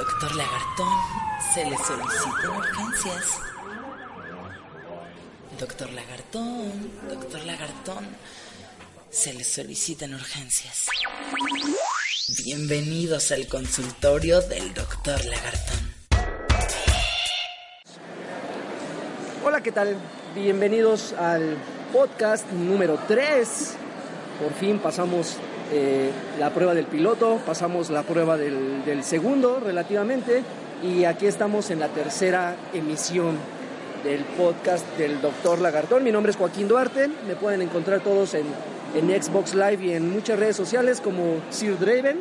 Doctor Lagartón, se le solicitan urgencias. Doctor Lagartón, doctor Lagartón, se le solicitan urgencias. Bienvenidos al consultorio del doctor Lagartón. Hola, ¿qué tal? Bienvenidos al podcast número 3. Por fin pasamos eh, la prueba del piloto, pasamos la prueba del, del segundo relativamente y aquí estamos en la tercera emisión del podcast del Doctor Lagartón. Mi nombre es Joaquín Duarte, me pueden encontrar todos en, en Xbox Live y en muchas redes sociales como Sir Draven.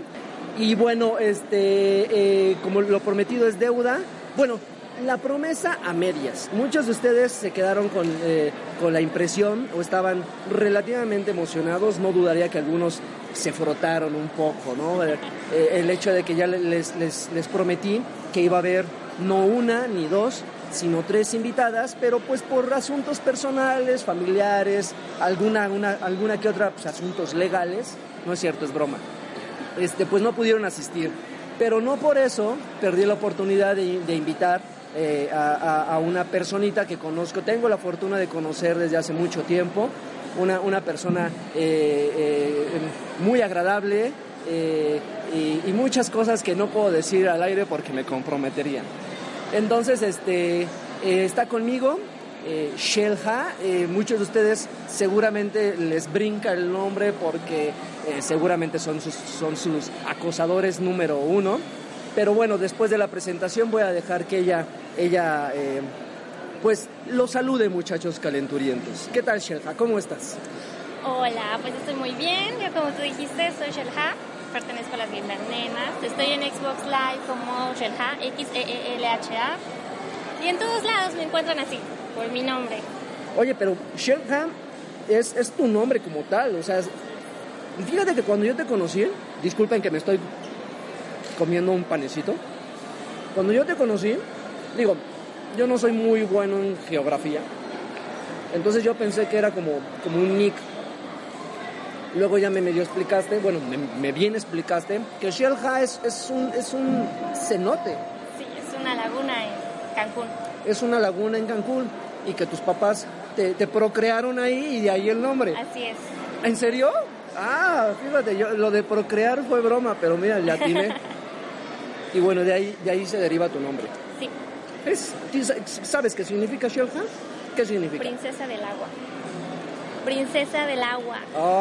Y bueno, este, eh, como lo prometido es deuda, bueno, la promesa a medias. Muchos de ustedes se quedaron con, eh, con la impresión o estaban relativamente emocionados. No dudaría que algunos se frotaron un poco, ¿no? Eh, el hecho de que ya les, les, les prometí que iba a haber no una ni dos, sino tres invitadas, pero pues por asuntos personales, familiares, alguna, una, alguna que otra, pues asuntos legales, no es cierto, es broma, este, pues no pudieron asistir. Pero no por eso perdí la oportunidad de, de invitar eh, a, a, una personita que conozco, tengo la fortuna de conocer desde hace mucho tiempo, una, una persona eh, eh, muy agradable eh, y, muchas cosas que no puedo decir al aire porque me comprometerían. Entonces, este, está conmigo Shelha, muchos de ustedes seguramente les brinca el nombre porque seguramente son sus, son sus acosadores número uno. Pero bueno, después de la presentación voy a dejar que ella, ella eh, pues lo salude muchachos calenturientos. ¿Qué tal Shelha? ¿Cómo estás? Hola, pues estoy muy bien. Yo como tú dijiste, soy Shelha, pertenezco a las Gamer Nenas. Estoy en Xbox Live como Shelha, X-E-E-L-H-A. Y en todos lados me encuentran así, por mi nombre. Oye, pero Shelha es, es tu nombre como tal, o sea, fíjate que cuando yo te conocí, disculpen que me estoy comiendo un panecito. Cuando yo te conocí, digo, yo no soy muy bueno en geografía. Entonces yo pensé que era como, como un nick. Luego ya me medio explicaste, bueno, me, me bien explicaste, que Shelha es, es, un, es un cenote. Sí, es una laguna en Cancún. Es una laguna en Cancún y que tus papás te, te procrearon ahí y de ahí el nombre. Así es. ¿En serio? Ah, fíjate, yo, lo de procrear fue broma, pero mira, ya tiene. Y bueno, de ahí, de ahí se deriva tu nombre. Es, ¿Sabes qué significa Shelha? ¿Qué significa? Princesa del agua. Princesa del agua.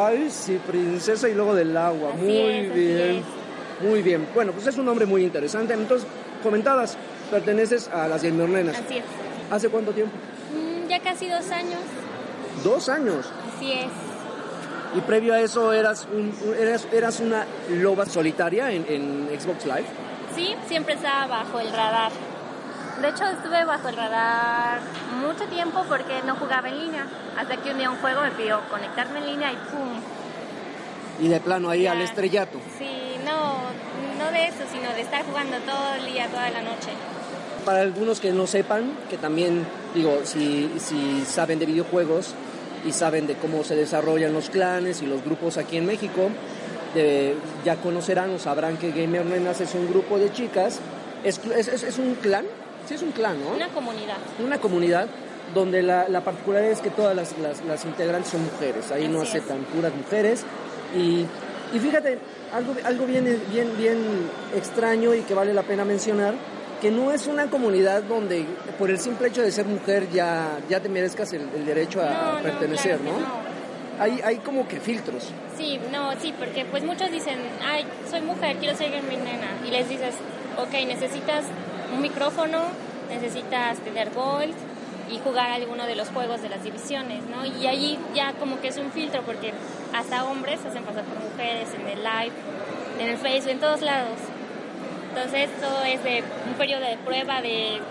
Ay, sí, princesa y luego del agua. Así muy es, bien. Muy bien. Bueno, pues es un nombre muy interesante. Entonces, comentabas, perteneces a las Nenas. Así es. ¿Hace cuánto tiempo? Mm, ya casi dos años. Dos años. Así es. Y previo a eso eras, un, eras, eras una loba solitaria en, en Xbox Live. Sí, siempre estaba bajo el radar. De hecho, estuve bajo el radar mucho tiempo porque no jugaba en línea. Hasta que un día un juego me pidió conectarme en línea y ¡pum! Y de plano ahí Ya. al estrellato. Sí, no, no de eso, sino de estar jugando todo el día, toda la noche. Para algunos que no sepan, que también, digo, si, si saben de videojuegos y saben de cómo se desarrollan los clanes y los grupos aquí en México, de- ya conocerán o sabrán que Gamer Nenas es un grupo de chicas, es, es, es- es un clan, sí es un clan, ¿no? Una comunidad. Una comunidad donde la, la particularidad es que todas las, las, las integrantes son mujeres, ahí no Así es. aceptan puras mujeres. Y, y fíjate, algo, algo bien, bien, bien extraño y que vale la pena mencionar, que no es una comunidad donde por el simple hecho de ser mujer ya, ya te merezcas el, el derecho a No, no, pertenecer, claro ¿no? Hay, hay como que filtros. Sí, no, sí, porque pues muchos dicen, ay, soy mujer, quiero ser mi nena. Y les dices, ok, necesitas un micrófono, necesitas tener gold y jugar alguno de los juegos de las divisiones, ¿no? Y allí ya como que es un filtro, porque hasta hombres hacen pasar por mujeres en el live, en el Facebook, en todos lados. Entonces todo es de un periodo de prueba de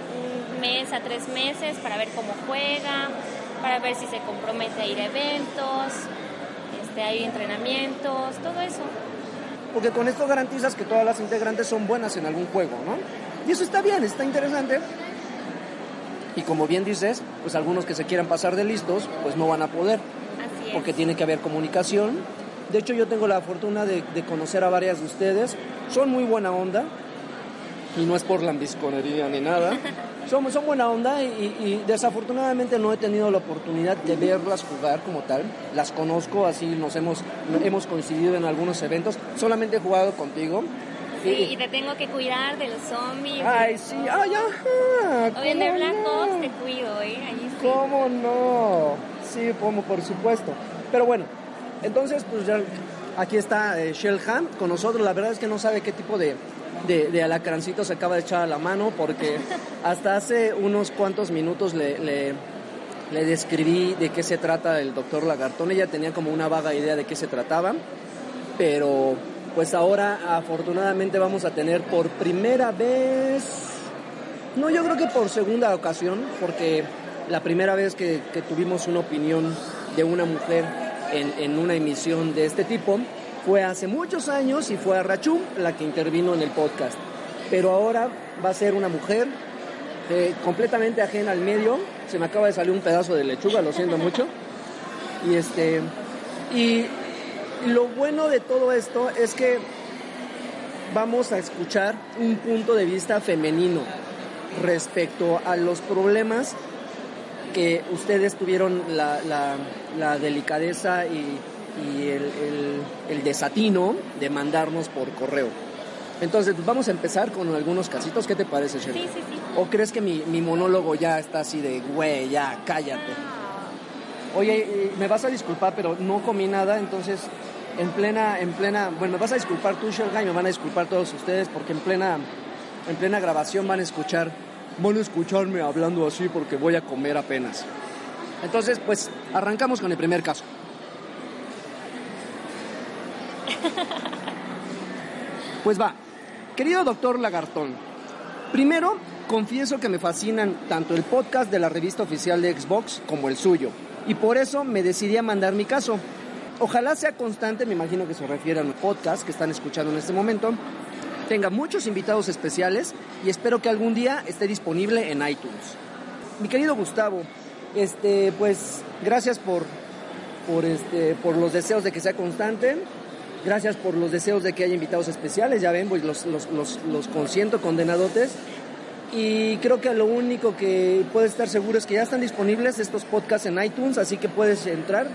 un mes a tres meses para ver cómo juega, para ver si se compromete a ir a eventos, este, hay entrenamientos, todo eso. Porque con esto garantizas que todas las integrantes son buenas en algún juego, ¿no? Y eso está bien, está interesante. Y como bien dices, pues algunos que se quieran pasar de listos, pues no van a poder, Así es. porque tiene que haber comunicación. De hecho, yo tengo la fortuna de, de conocer a varias de ustedes. Son muy buena onda. y no es por lambisconería ni nada. Son, son buena onda y, y desafortunadamente no he tenido la oportunidad de verlas jugar como tal. Las conozco, así nos hemos, hemos coincidido en algunos eventos. Solamente he jugado contigo. Sí, y te tengo que cuidar de los zombies. Ay, sí, ay, ajá. Oye, de ¿cómo Black no? Ops te cuido, ¿eh? Sí. ¿Cómo no? Sí, como por supuesto. Pero bueno, entonces pues ya aquí está eh, Shellham con nosotros. La verdad es que no sabe qué tipo de, de, de alacrancito se acaba de echar a la mano porque hasta hace unos cuantos minutos le, le, le describí de qué se trata el doctor Lagartón. Ella tenía como una vaga idea de qué se trataba, pero pues ahora afortunadamente vamos a tener por primera vez, no yo creo que por segunda ocasión, porque la primera vez que, tuvimos una opinión de una mujer en, en una emisión de este tipo fue hace muchos años y fue a Rachum la que intervino en el podcast. Pero ahora va a ser una mujer eh, completamente ajena al medio. Se me acaba de salir un pedazo de lechuga, lo siento mucho. Y este y lo bueno de todo esto es que vamos a escuchar un punto de vista femenino respecto a los problemas que ustedes tuvieron la, la- la delicadeza y, y el, el- el desatino de mandarnos por correo. Entonces, pues, vamos a empezar con algunos casitos. ¿Qué te parece, Shelly? Sí, sí, sí. ¿O crees que mi, mi monólogo ya está así de, güey, ya, cállate? Oye, eh, me vas a disculpar, pero no comí nada, entonces en plena, en plena, bueno, me vas a disculpar tú, Shelga, y me van a disculpar todos ustedes, porque en plena, en plena grabación van a escuchar, van a escucharme hablando así porque voy a comer apenas. Entonces, pues, arrancamos con el primer caso. Pues va, querido doctor Lagartón, primero confieso que me fascinan tanto el podcast de la revista oficial de Xbox como el suyo, y por eso me decidí a mandar mi caso. Ojalá sea constante, me imagino que se refiere a podcast que están escuchando en este momento, tenga muchos invitados especiales y espero que algún día esté disponible en iTunes. Mi querido Gustavo, este, pues gracias por, por, este, por los deseos de que sea constante. Gracias por los deseos de que haya invitados especiales. Ya ven, pues los, los, los, los consiento condenadotes. Y creo que lo único que puedes estar seguro es que ya están disponibles estos podcasts en iTunes, así que puedes entrar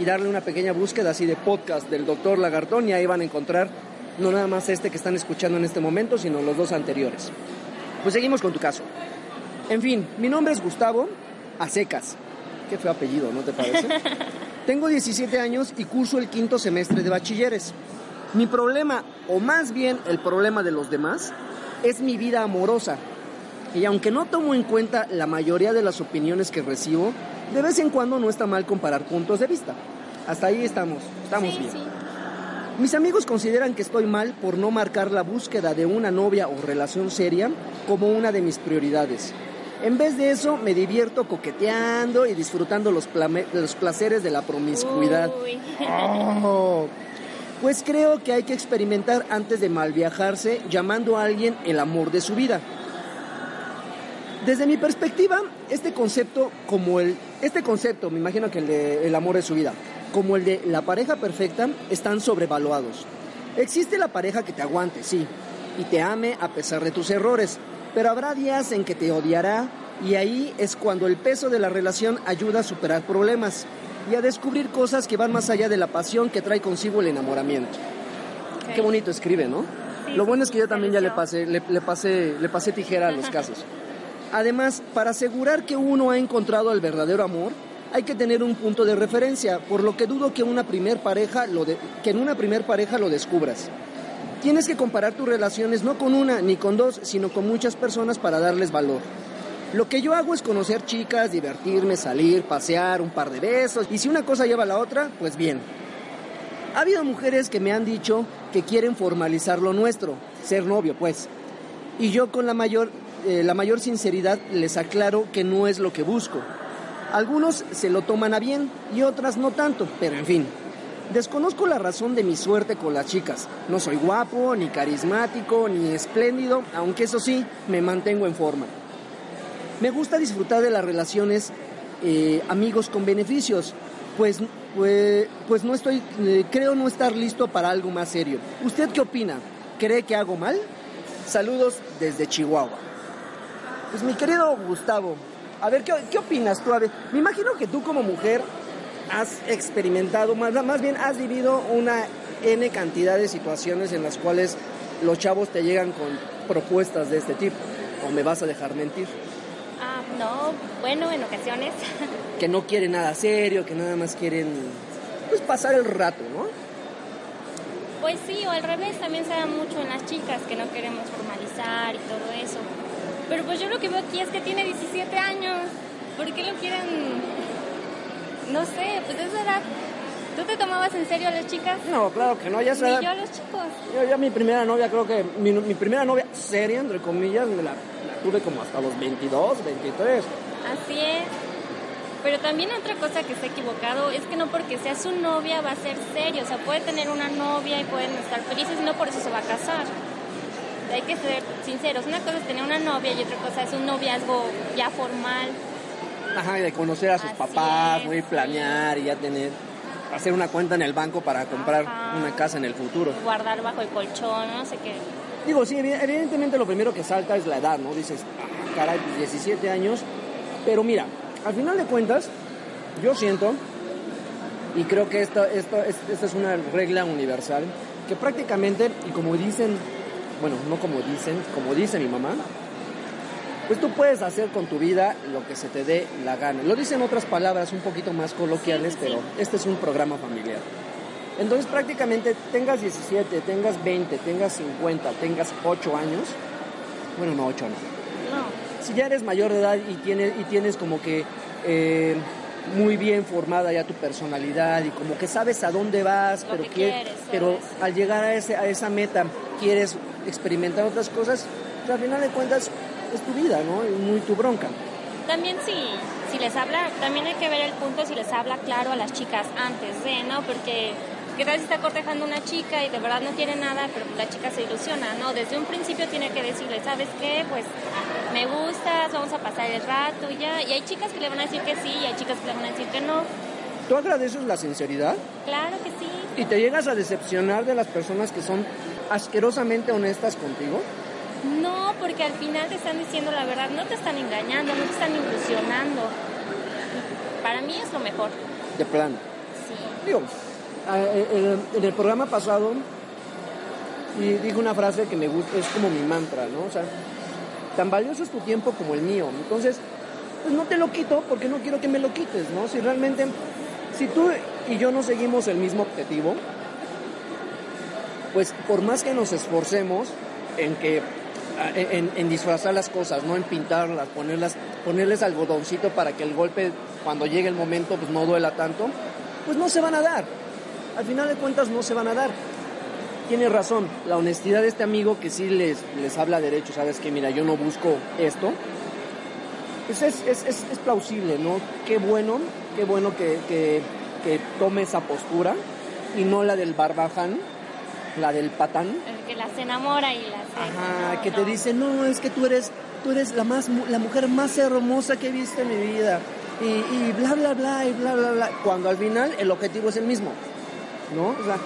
y darle una pequeña búsqueda así de podcast del doctor Lagartón y ahí van a encontrar no nada más este que están escuchando en este momento, sino los dos anteriores. Pues seguimos con tu caso. En fin, mi nombre es Gustavo Acecas. Qué feo apellido, ¿no te parece? Tengo 17 años y curso el quinto semestre de bachilleres. Mi problema, o más bien el problema de los demás, es mi vida amorosa. Y aunque no tomo en cuenta la mayoría de las opiniones que recibo, de vez en cuando no está mal comparar puntos de vista. Hasta ahí estamos, estamos sí, bien. sí. Mis amigos consideran que estoy mal por no marcar la búsqueda de una novia o relación seria como una de mis prioridades. En vez de eso, me divierto coqueteando y disfrutando los, placeres de la promiscuidad. Oh, Pues creo que hay que experimentar antes de mal viajarse, llamando a alguien el amor de su vida. Desde mi perspectiva, este concepto, como el, este concepto, me imagino que el de el amor de su vida, como el de la pareja perfecta, están sobrevaluados. Existe la pareja que te aguante, sí, y te ame a pesar de tus errores, pero habrá días en que te odiará y ahí es cuando el peso de la relación ayuda a superar problemas y a descubrir cosas que van más allá de la pasión que trae consigo el enamoramiento. Qué bonito escribe, ¿no? Sí, Lo bueno es que yo también ya le pasé, le, le pasé, le pasé tijera a los casos. Además, para asegurar que uno ha encontrado el verdadero amor, hay que tener un punto de referencia, por lo que dudo que una primer pareja lo que en una primer pareja lo descubras. Tienes que comparar tus relaciones no con una ni con dos, sino con muchas personas para darles valor. Lo que yo hago es conocer chicas, divertirme, salir, pasear, un par de besos, y si una cosa lleva a la otra, pues bien. Ha habido mujeres que me han dicho que quieren formalizar lo nuestro, ser novio, pues. Y yo con la mayor, eh, la mayor sinceridad les aclaro que no es lo que busco. Algunos se lo toman a bien y otras no tanto, pero en fin. Desconozco la razón de mi suerte con las chicas. No soy guapo, ni carismático, ni espléndido, aunque eso sí, me mantengo en forma. Me gusta disfrutar de las relaciones eh, amigos con beneficios, pues, pues, pues no estoy, eh, creo no estar listo para algo más serio. ¿Usted qué opina? ¿Cree que hago mal? Saludos desde Chihuahua. Pues mi querido Gustavo, a ver, ¿qué, qué opinas tú? A ver, me imagino que tú como mujer has experimentado, más, más bien has vivido una N cantidad de situaciones en las cuales los chavos te llegan con propuestas de este tipo. ¿O me vas a dejar mentir? Ah, no, bueno, en ocasiones. Que no quieren nada serio, que nada más quieren pues pasar el rato, ¿no? Pues sí, o al revés, también se da mucho en las chicas que no queremos formalizar y todo eso. Pero pues yo lo que veo aquí es que tiene 17 años. ¿Por qué lo quieren? No sé, pues es edad. ¿Tú te tomabas en serio a las chicas? No, claro que no, ya sabes. yo a los chicos. Yo ya mi primera novia, creo que mi, mi primera novia seria, entre comillas, me la, la tuve como hasta los 22, 23. Así es. Pero también otra cosa que está equivocado es que no porque sea su novia va a ser serio. O sea, puede tener una novia y pueden estar felices no por eso se va a casar. Hay que ser sinceros. Una cosa es tener una novia y otra cosa es un noviazgo ya formal. Ajá, y de conocer a sus Así papás, güey, planear y ya tener, hacer una cuenta en el banco para comprar Ajá. una casa en el futuro. Guardar bajo el colchón, no sé qué. Digo, sí, evi- evidentemente lo primero que salta es la edad, ¿no? Dices, ah, caray, pues 17 años. Pero mira, al final de cuentas, yo siento, y creo que esta, esta, es- esta es una regla universal, que prácticamente, y como dicen, bueno, no como dicen, como dice mi mamá, pues tú puedes hacer con tu vida lo que se te dé la gana. Lo dicen otras palabras un poquito más coloquiales, Sí, sí, sí. pero este es un programa familiar. Entonces prácticamente tengas 17, tengas 20, tengas 50, tengas 8 años, bueno, no 8 no. No. Si ya eres mayor de edad y tienes, y tienes como que eh, muy bien formada ya tu personalidad y como que sabes a dónde vas, Lo pero, que quieres, pero al llegar a, ese, a esa meta quieres experimentar otras cosas, pues al final de cuentas es tu vida, ¿no? Y muy tu bronca. También si, si les habla, también hay que ver el punto si les habla claro a las chicas antes de, ¿no? Porque qué tal si está cortejando una chica y de verdad no quiere nada, pero la chica se ilusiona, ¿no? Desde un principio tiene que decirle, ¿sabes qué? Pues me gustas, vamos a pasar el rato y ya. Y hay chicas que le van a decir que sí y hay chicas que le van a decir que no. ¿Tú agradeces la sinceridad? Claro que sí. ¿Y te llegas a decepcionar de las personas que son asquerosamente honestas contigo? No, porque al final te están diciendo la verdad, no te están engañando, no te están ilusionando. Para mí es lo mejor. De plano. Sí. Digo, a- en en el programa pasado y dije una frase que me gusta, es como mi mantra, ¿no? O sea, tan valioso es tu tiempo como el mío. Entonces, pues no te lo quito porque no quiero que me lo quites, ¿no? Si realmente, si tú y yo no seguimos el mismo objetivo, pues por más que nos esforcemos en que en, disfrazar las cosas, no en pintarlas, ponerlas, ponerles algodoncito para que el golpe cuando llegue el momento pues no duela tanto, pues no se van a dar. Al final de cuentas no se van a dar. Tiene razón, la honestidad de este amigo que sí les, les habla derecho, sabes que mira, yo no busco esto, pues es, es, es, es plausible, ¿no? Qué bueno, qué bueno que, que, que tome esa postura y no la del barbaján, la del patán. El que las enamora y las... Ajá, no, que te dice, no, es que tú eres, tú eres la más, la mujer más hermosa que he visto en mi vida. Y, y bla, bla, bla, y bla, bla, bla. Cuando al final el objetivo es el mismo. ¿No? O sea,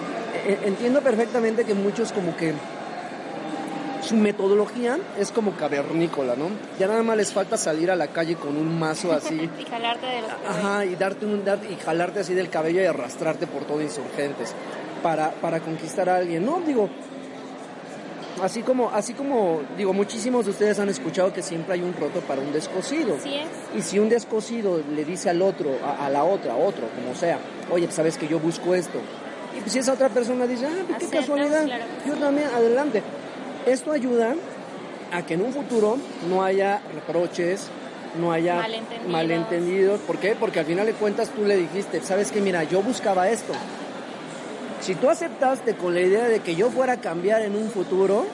e- e- entiendo perfectamente que muchos como que su metodología es como cavernícola, ¿no? Ya nada más les falta salir a la calle con un mazo así. y jalarte de los Ajá, y darte un dar, y jalarte así del cabello y arrastrarte por todo insurgentes para, para conquistar a alguien. No, digo, así como, así como, digo, muchísimos de ustedes han escuchado que siempre hay un roto para un descosido. Así es. Y si un descosido le dice al otro, a, a la otra, a otro, como sea, oye, pues sabes que yo busco esto. Y pues si esa otra persona dice, ah, pues qué Aceptas, casualidad, claro yo sí. también, adelante. Esto ayuda a que en un futuro no haya reproches, no haya Malentendidos. malentendidos. ¿Por qué? Porque al final de cuentas tú le dijiste, sabes que mira, yo buscaba esto. Si tú aceptaste con la idea de que yo fuera a cambiar en un futuro,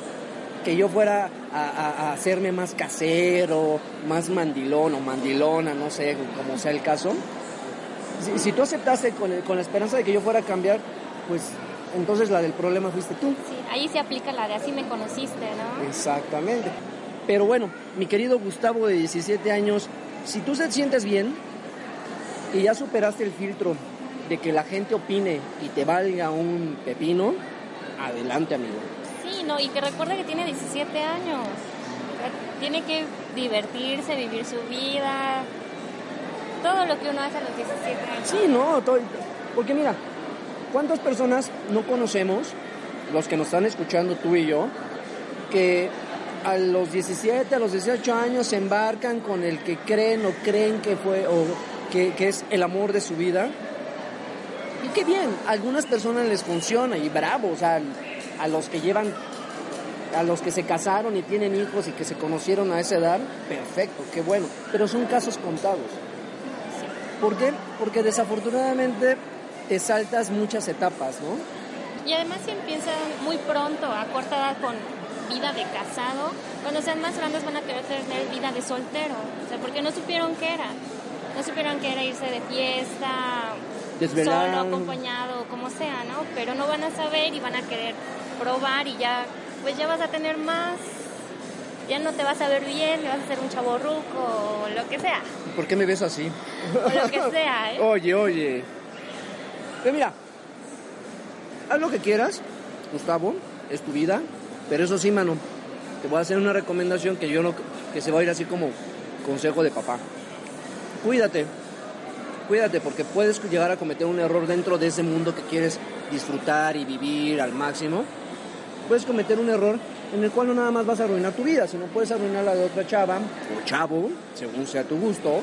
que yo fuera a, a- a hacerme más casero, más mandilón o mandilona, no sé, como sea el caso, si, si tú aceptaste con, el- con la esperanza de que yo fuera a cambiar, pues entonces la del problema fuiste tú. Sí, ahí se aplica la de así me conociste, ¿no? Exactamente. Pero bueno, mi querido Gustavo de 17 años, si tú te sientes bien y ya superaste el filtro de que la gente opine y te valga un pepino, adelante amigo. Sí, no, y que recuerde que tiene 17 años. Tiene que divertirse, vivir su vida, todo lo que uno hace a los 17 años. Sí, no, to- porque mira, ¿cuántas personas no conocemos, los que nos están escuchando tú y yo, que a los 17, a los 18 años se embarcan con el que creen o creen que fue o que, que es el amor de su vida? Y qué bien, a algunas personas les funciona y bravo, o sea, a los que llevan, a los que se casaron y tienen hijos y que se conocieron a esa edad, perfecto, qué bueno, pero son casos contados. ¿Por qué? Porque desafortunadamente te saltas muchas etapas, ¿no? Y además si empiezan muy pronto, a corta edad, con vida de casado, cuando sean más grandes van a querer tener vida de soltero. O sea, porque no supieron qué era. No supieron qué era irse de fiesta. Solo, acompañado, como sea, ¿no? Pero no van a saber y van a querer probar y ya, pues ya vas a tener más. Ya no te vas a ver bien, te vas a hacer un chavo ruco o lo que sea. ¿Por qué me ves así? O lo que sea, ¿eh? Oye, oye. Pero mira, haz lo que quieras, Gustavo, es tu vida, pero eso sí, mano, te voy a hacer una recomendación que yo no, que se va a ir así como consejo de papá. Cuídate, cuídate porque puedes llegar a cometer un error dentro de ese mundo que quieres disfrutar y vivir al máximo. Puedes cometer un error en el cual no nada más vas a arruinar tu vida, sino puedes arruinar la de otra chava o chavo, según sea tu gusto.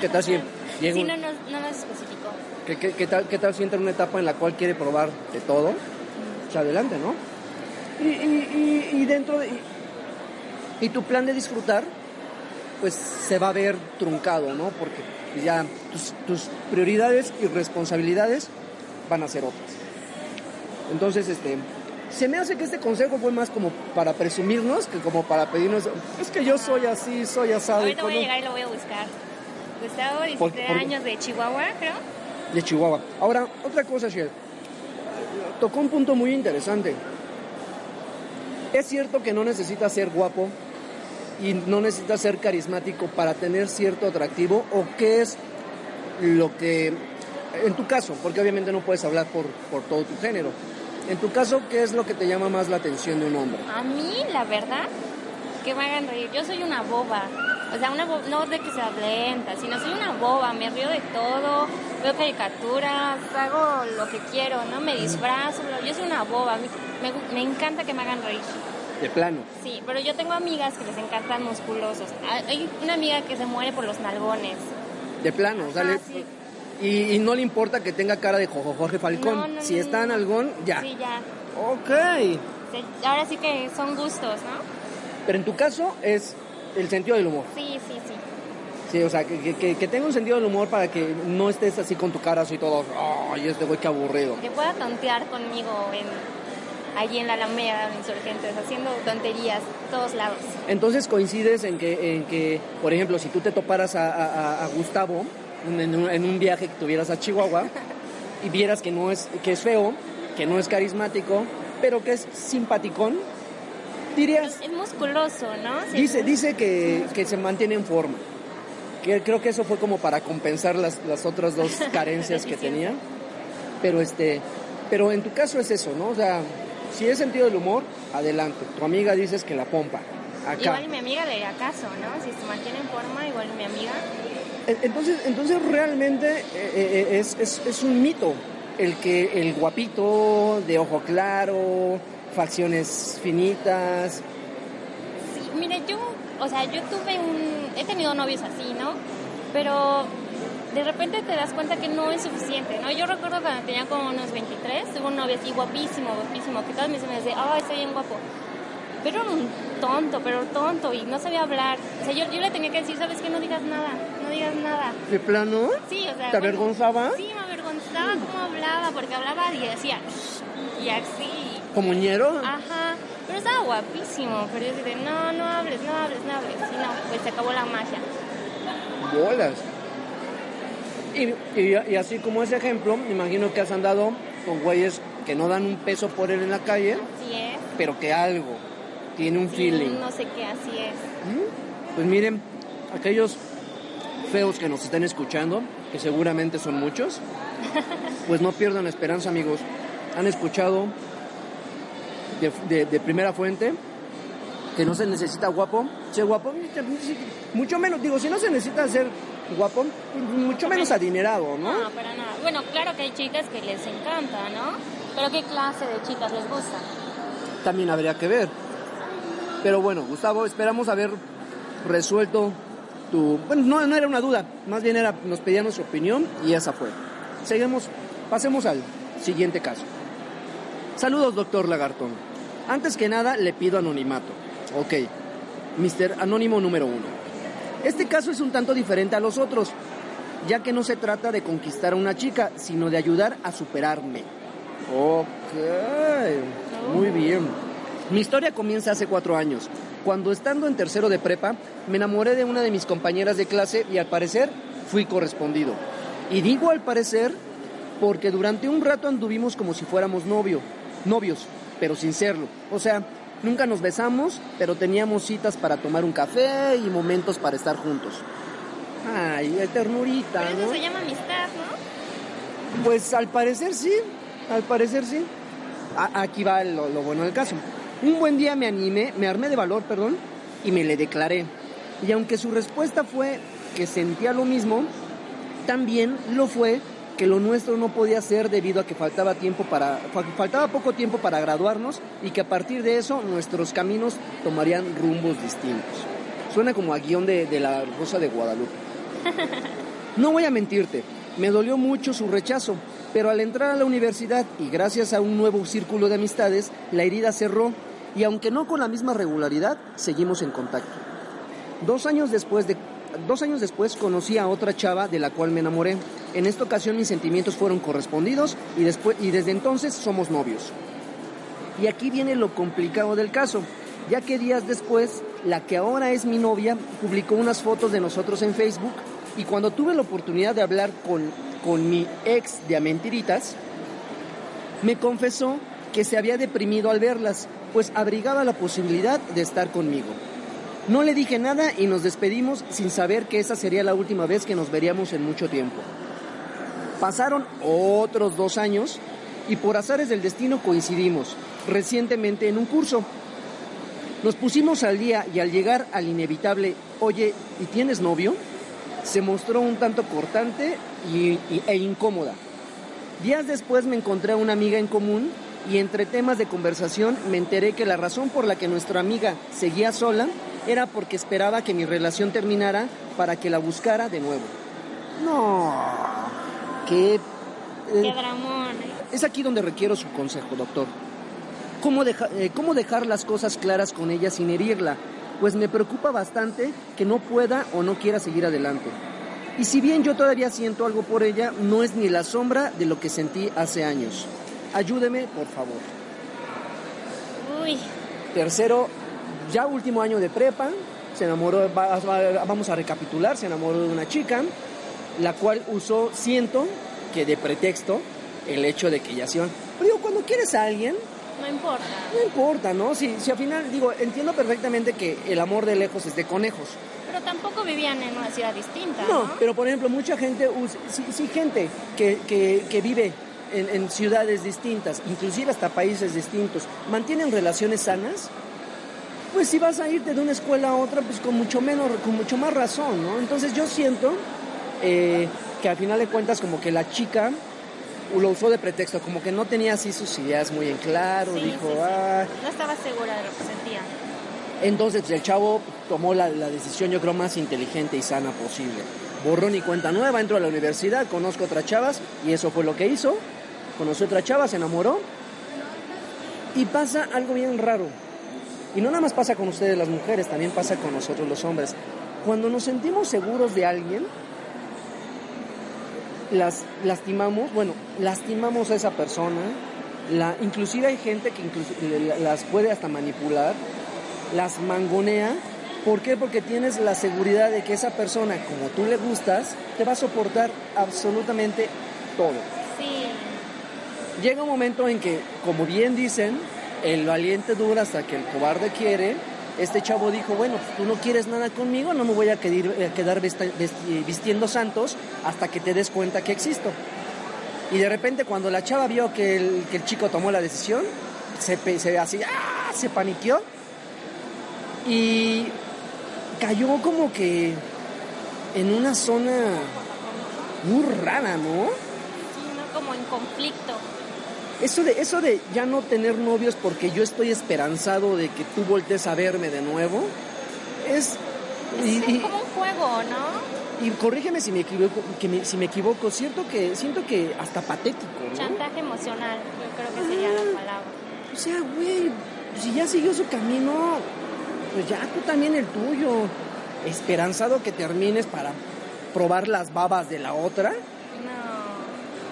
¿Qué tal si llega Sí, un- no no nos especificó. ¿Qué, qué, qué tal, ¿Qué tal si entra en una etapa en la cual quiere probar de todo? Pues adelante, ¿no? Y, y, y, y dentro de... Y, y tu plan de disfrutar, pues se va a ver truncado, ¿no? Porque ya tus, tus prioridades y responsabilidades van a ser otras. Entonces, este... Se me hace que este consejo fue más como para presumirnos que como para pedirnos, es que yo soy así, soy asado. Ahorita voy a llegar y lo voy a buscar. Gustavo, 17 Por- por- años de Chihuahua, creo. de Chihuahua. Ahora, otra cosa, Shell. Tocó un punto muy interesante. Es cierto que no necesitas ser guapo y no necesitas ser carismático para tener cierto atractivo o qué es lo que, en tu caso, porque obviamente no puedes hablar por, por todo tu género, en tu caso, ¿qué es lo que te llama más la atención de un hombre? A mí, la verdad, que me hagan reír. Yo soy una boba. O sea, una bo- no de que sea lenta, sino soy una boba. Me río de todo, veo caricaturas, hago lo que quiero, ¿no? Me disfrazo. Yo soy una boba. Me, gu- me encanta que me hagan reír. De plano. Sí, pero yo tengo amigas que les encantan musculosos. Hay- una amiga que se muere por los nalgones. De plano, o sea, Ajá, le- sí. y, y no le importa que tenga cara de Jojo Jorge Falcón. No, no, si no, está algún, ya. Sí, ya. Ok. Sí, Ahora sí que son gustos, ¿no? Pero en tu caso es el sentido del humor. Sí, sí, sí. Sí, o sea, que, que- que, que tenga un sentido del humor para que no estés así con tu cara así todo, ay, este güey qué aburrido. Que pueda tontear conmigo en, allí en la Alameda, en Insurgentes, haciendo tonterías todos lados. Entonces coincides en que, en que por ejemplo, si tú te toparas a, a- a Gustavo en, un, en un viaje que tuvieras a Chihuahua y vieras que no es, que es feo, que no es carismático, pero que es simpaticón, dirías, Es musculoso, ¿no? Sí. dice, dice que, que se mantiene en forma. Creo que eso fue como para compensar las, las otras dos carencias que tenía. Pero este, pero en tu caso es eso, ¿no? O sea, si es sentido del humor, adelante. Tu amiga dices que la pompa. Acá. Igual mi amiga le haría caso, ¿no? Si se mantiene en forma, igual mi amiga. E- Entonces, entonces realmente eh, eh, es, es, es un mito el que el guapito de ojo claro, facciones finitas. Sí, mire, yo, o sea, yo tuve un, he tenido novios así, ¿no? Pero de repente te das cuenta que no es suficiente, ¿no? Yo recuerdo cuando tenía como unos 23, tuve un novio así guapísimo, guapísimo, que todas mis amigas decían, ay, está bien guapo. Pero era un tonto, pero tonto, y no sabía hablar. O sea, yo, yo le tenía que decir, ¿sabes qué? No digas nada, no digas nada. ¿De plano? Sí, o sea... ¿Te avergonzaba? Sí, me avergonzaba cómo hablaba, porque hablaba y decía, y así. ¿Como ñero? Ajá, pero estaba guapísimo, pero yo decía, no, no hables, no hables, no hables. Y no, pues se acabó la magia. Bolas. Y, y- y así como ese ejemplo, me imagino que has andado con güeyes que no dan un peso por él en la calle, Así es. pero que algo, tiene un Sí, feeling. No sé qué, así es. Pues miren, aquellos feos que nos estén escuchando, que seguramente son muchos, pues no pierdan la esperanza, amigos. Han escuchado de, de- de primera fuente, que no se necesita guapo, ser guapo, mucho menos, digo, si no se necesita ser guapo, mucho menos adinerado, ¿no? No, para nada. Bueno, claro que hay chicas que les encanta, ¿no? Pero ¿qué clase de chicas les gusta? También habría que ver. Pero bueno, Gustavo, esperamos haber resuelto tu... Bueno, no, no era una duda, más bien era, nos pedían nuestra opinión y esa fue. Seguimos, pasemos al siguiente caso. Saludos, doctor Lagartón. Antes que nada, le pido anonimato. Ok, Mister Anónimo número uno. Este caso es un tanto diferente a los otros, ya que no se trata de conquistar a una chica, sino de ayudar a superarme. Ok, muy bien. Mi historia comienza hace cuatro años, cuando estando en tercero de prepa, me enamoré de una de mis compañeras de clase y al parecer fui correspondido. Y digo al parecer porque durante un rato anduvimos como si fuéramos novio, novios, pero sin serlo. O sea, nunca nos besamos, pero teníamos citas para tomar un café y momentos para estar juntos. Ay, de ternurita, Pero eso ¿no? se llama amistad, ¿no? Pues al parecer sí, al parecer sí. A- aquí va lo, lo bueno del caso. Un buen día me animé, me armé de valor, perdón, y me le declaré. Y aunque su respuesta fue que sentía lo mismo, también lo fue que lo nuestro no podía ser debido a que faltaba tiempo para fa- faltaba poco tiempo para graduarnos y que a partir de eso nuestros caminos tomarían rumbos distintos. Suena como a guion de, de la Rosa de Guadalupe. No voy a mentirte, me dolió mucho su rechazo, pero al entrar a la universidad y gracias a un nuevo círculo de amistades, la herida cerró y aunque no con la misma regularidad, seguimos en contacto. Dos años después de dos años después conocí a otra chava de la cual me enamoré. En esta ocasión mis sentimientos fueron correspondidos y después y desde entonces somos novios. Y aquí viene lo complicado del caso, ya que días después, la que ahora es mi novia publicó unas fotos de nosotros en Facebook y cuando tuve la oportunidad de hablar con, con mi ex de a mentiritas, me confesó que se había deprimido al verlas, pues abrigaba la posibilidad de estar conmigo. No le dije nada y nos despedimos sin saber que esa sería la última vez que nos veríamos en mucho tiempo. Pasaron otros dos años y por azares del destino coincidimos recientemente en un curso. Nos pusimos al día y al llegar al inevitable, oye, ¿y tienes novio? Se mostró un tanto cortante y- e incómoda. Días después me encontré a una amiga en común y entre temas de conversación me enteré que la razón por la que nuestra amiga seguía sola era porque esperaba que mi relación terminara para que la buscara de nuevo. No, qué... eh. ¿eh? es aquí donde requiero su consejo, doctor. ¿Cómo, deja- eh, ¿Cómo dejar las cosas claras con ella sin herirla? Pues me preocupa bastante que no pueda o no quiera seguir adelante. Y si bien yo todavía siento algo por ella, no es ni la sombra de lo que sentí hace años. Ayúdeme, por favor. Uy, Tercero, ya último año de prepa, se enamoró, va- va- vamos a recapitular, se enamoró de una chica, la cual usó, siento que de pretexto, el hecho de que ya. Pero digo, cuando quieres a alguien, no importa. no importa, ¿no? Si, si al final, digo, entiendo perfectamente que el amor de lejos es de conejos. Pero tampoco vivían en una ciudad distinta, No, ¿no? pero por ejemplo, mucha gente, sí, sí, gente que, que, que vive en, en ciudades distintas, inclusive hasta países distintos, mantienen relaciones sanas, pues si vas a irte de una escuela a otra, pues con mucho menos, con mucho más razón, ¿no? Entonces yo siento eh, que al final de cuentas como que la chica lo usó de pretexto, como que no tenía así sus ideas muy en claro, Sí, dijo, sí, sí. "Ah". No estaba segura de lo que sentía. Entonces el chavo tomó la, la decisión yo creo más inteligente y sana posible. Borrón y cuenta nueva, entro a la universidad, conozco otras chavas y eso fue lo que hizo. Conoció otra chava, se enamoró y pasa algo bien raro. Y no nada más pasa con ustedes las mujeres, también pasa con nosotros los hombres. Cuando nos sentimos seguros de alguien, las lastimamos, bueno, lastimamos a esa persona, la, inclusive hay gente que incluso, las puede hasta manipular, las mangonea. ¿Por qué? Porque tienes la seguridad de que esa persona, como tú le gustas, te va a soportar absolutamente todo. Sí, Llega un momento en que, como bien dicen, el valiente dura hasta que el cobarde quiere. Este chavo dijo, bueno, pues tú no quieres nada conmigo, no me voy a quedar, a quedar vistiendo santos hasta que te des cuenta que existo. Y de repente cuando la chava vio que el, chico tomó la decisión, se, se así, ¡ah! se paniqueó y cayó como que en una zona muy rara, ¿no? Sí, ¿no? Como en conflicto. Eso de, eso de ya no tener novios porque yo estoy esperanzado de que tú voltees a verme de nuevo, es... y- Es como un juego, ¿no? Y corrígeme si me equivoco, que me- si me equivoco, siento que siento que hasta patético, ¿no? Chantaje emocional, yo creo que sería la palabra. O sea, güey, si ya siguió su camino, pues ya tú también el tuyo. Esperanzado que termines para probar las babas de la otra.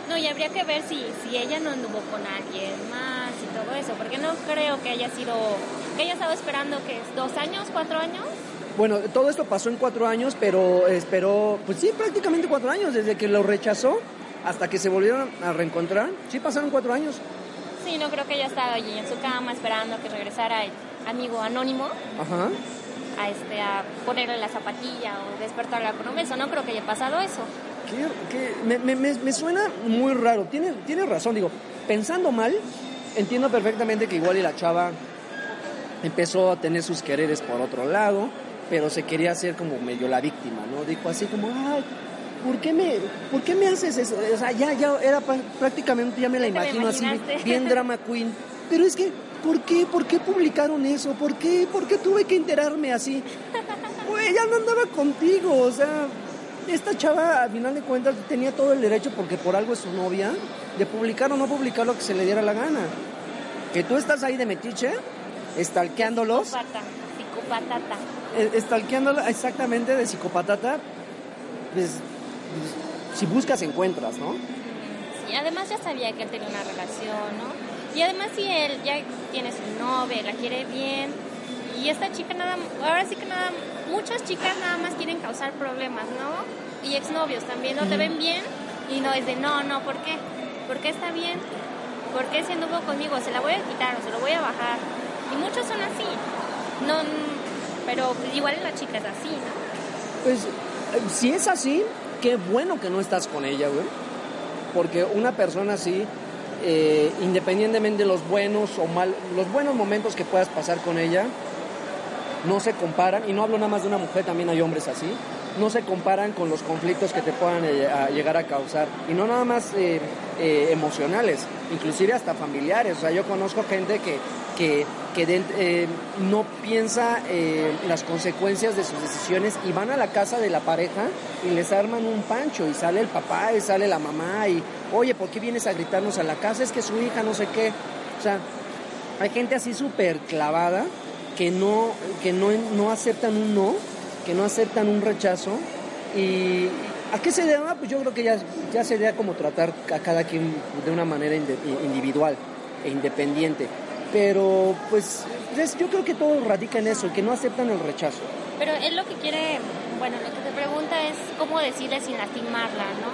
No. Y habría que ver si, si ella no anduvo con alguien más y todo eso, porque no creo que haya sido, que haya estado esperando que es dos años, cuatro años. Bueno, todo esto pasó en cuatro años, pero esperó, pues sí, prácticamente cuatro años, desde que lo rechazó hasta que se volvieron a reencontrar. Sí, pasaron cuatro años. Sí, no creo que haya estado allí en su cama esperando que regresara el amigo anónimo Ajá. a este a ponerle la zapatilla o despertarla con un beso. No creo que haya pasado eso. Me, me- me- me suena muy raro. Tiene, tiene razón, digo, pensando mal, entiendo perfectamente que igual y la chava empezó a tener sus quereres por otro lado, pero se quería hacer como medio la víctima, ¿no? Dijo así como, ay, ¿por qué me, por qué me haces eso? O sea, ya, ya era prácticamente, ya me la imagino así, bien drama queen. Pero es que, ¿por qué? ¿Por qué publicaron eso? ¿Por qué? ¿Por qué tuve que enterarme así? Güey, ya no andaba contigo, o sea, esta chava, a final de cuentas, tenía todo el derecho, porque por algo es su novia, de publicar o no publicar lo que se le diera la gana. Que tú estás ahí de metiche, estalqueándolos, Psicópata, psicopatata. eh, estalqueándola exactamente de psicopatata, pues, pues, si buscas encuentras, ¿no? Sí, además ya sabía que él tenía una relación, ¿no? Y además si él ya tiene su novia, la quiere bien, y esta chica nada, ahora sí que nada, muchas chicas nada más quieren causar problemas, ¿no? Y exnovios también, no te ven bien y no es de no, no, ¿por qué? ¿Por qué está bien? ¿Por qué si anduvo conmigo? ¿Se la voy a quitar o se lo voy a bajar? Y muchos son así. No, pero igual la chica es así, ¿no? Pues, si es así, qué bueno que no estás con ella, güey. Porque una persona así, eh, independientemente de los buenos o mal, los buenos momentos que puedas pasar con ella, no se comparan, y no hablo nada más de una mujer, también hay hombres así, no se comparan con los conflictos que te puedan eh, llegar a causar. Y no nada más eh, eh, emocionales, inclusive hasta familiares. O sea, yo conozco gente que, que, que no piensa las consecuencias de sus decisiones y van a la casa de la pareja y les arman un pancho y sale el papá y sale la mamá y, oye, ¿por qué vienes a gritarnos a la casa? Es que su hija no sé qué. O sea, hay gente así súper clavada que no, que no, no aceptan un no, que no aceptan un rechazo. ¿Y a qué se debe? Pues yo creo que ya, ya sería como tratar a cada quien de una manera individual e independiente. Pero pues es- yo creo que todo radica en eso, que no aceptan el rechazo. Pero él lo que quiere, bueno, lo que te pregunta es cómo decirle sin lastimarla, ¿no?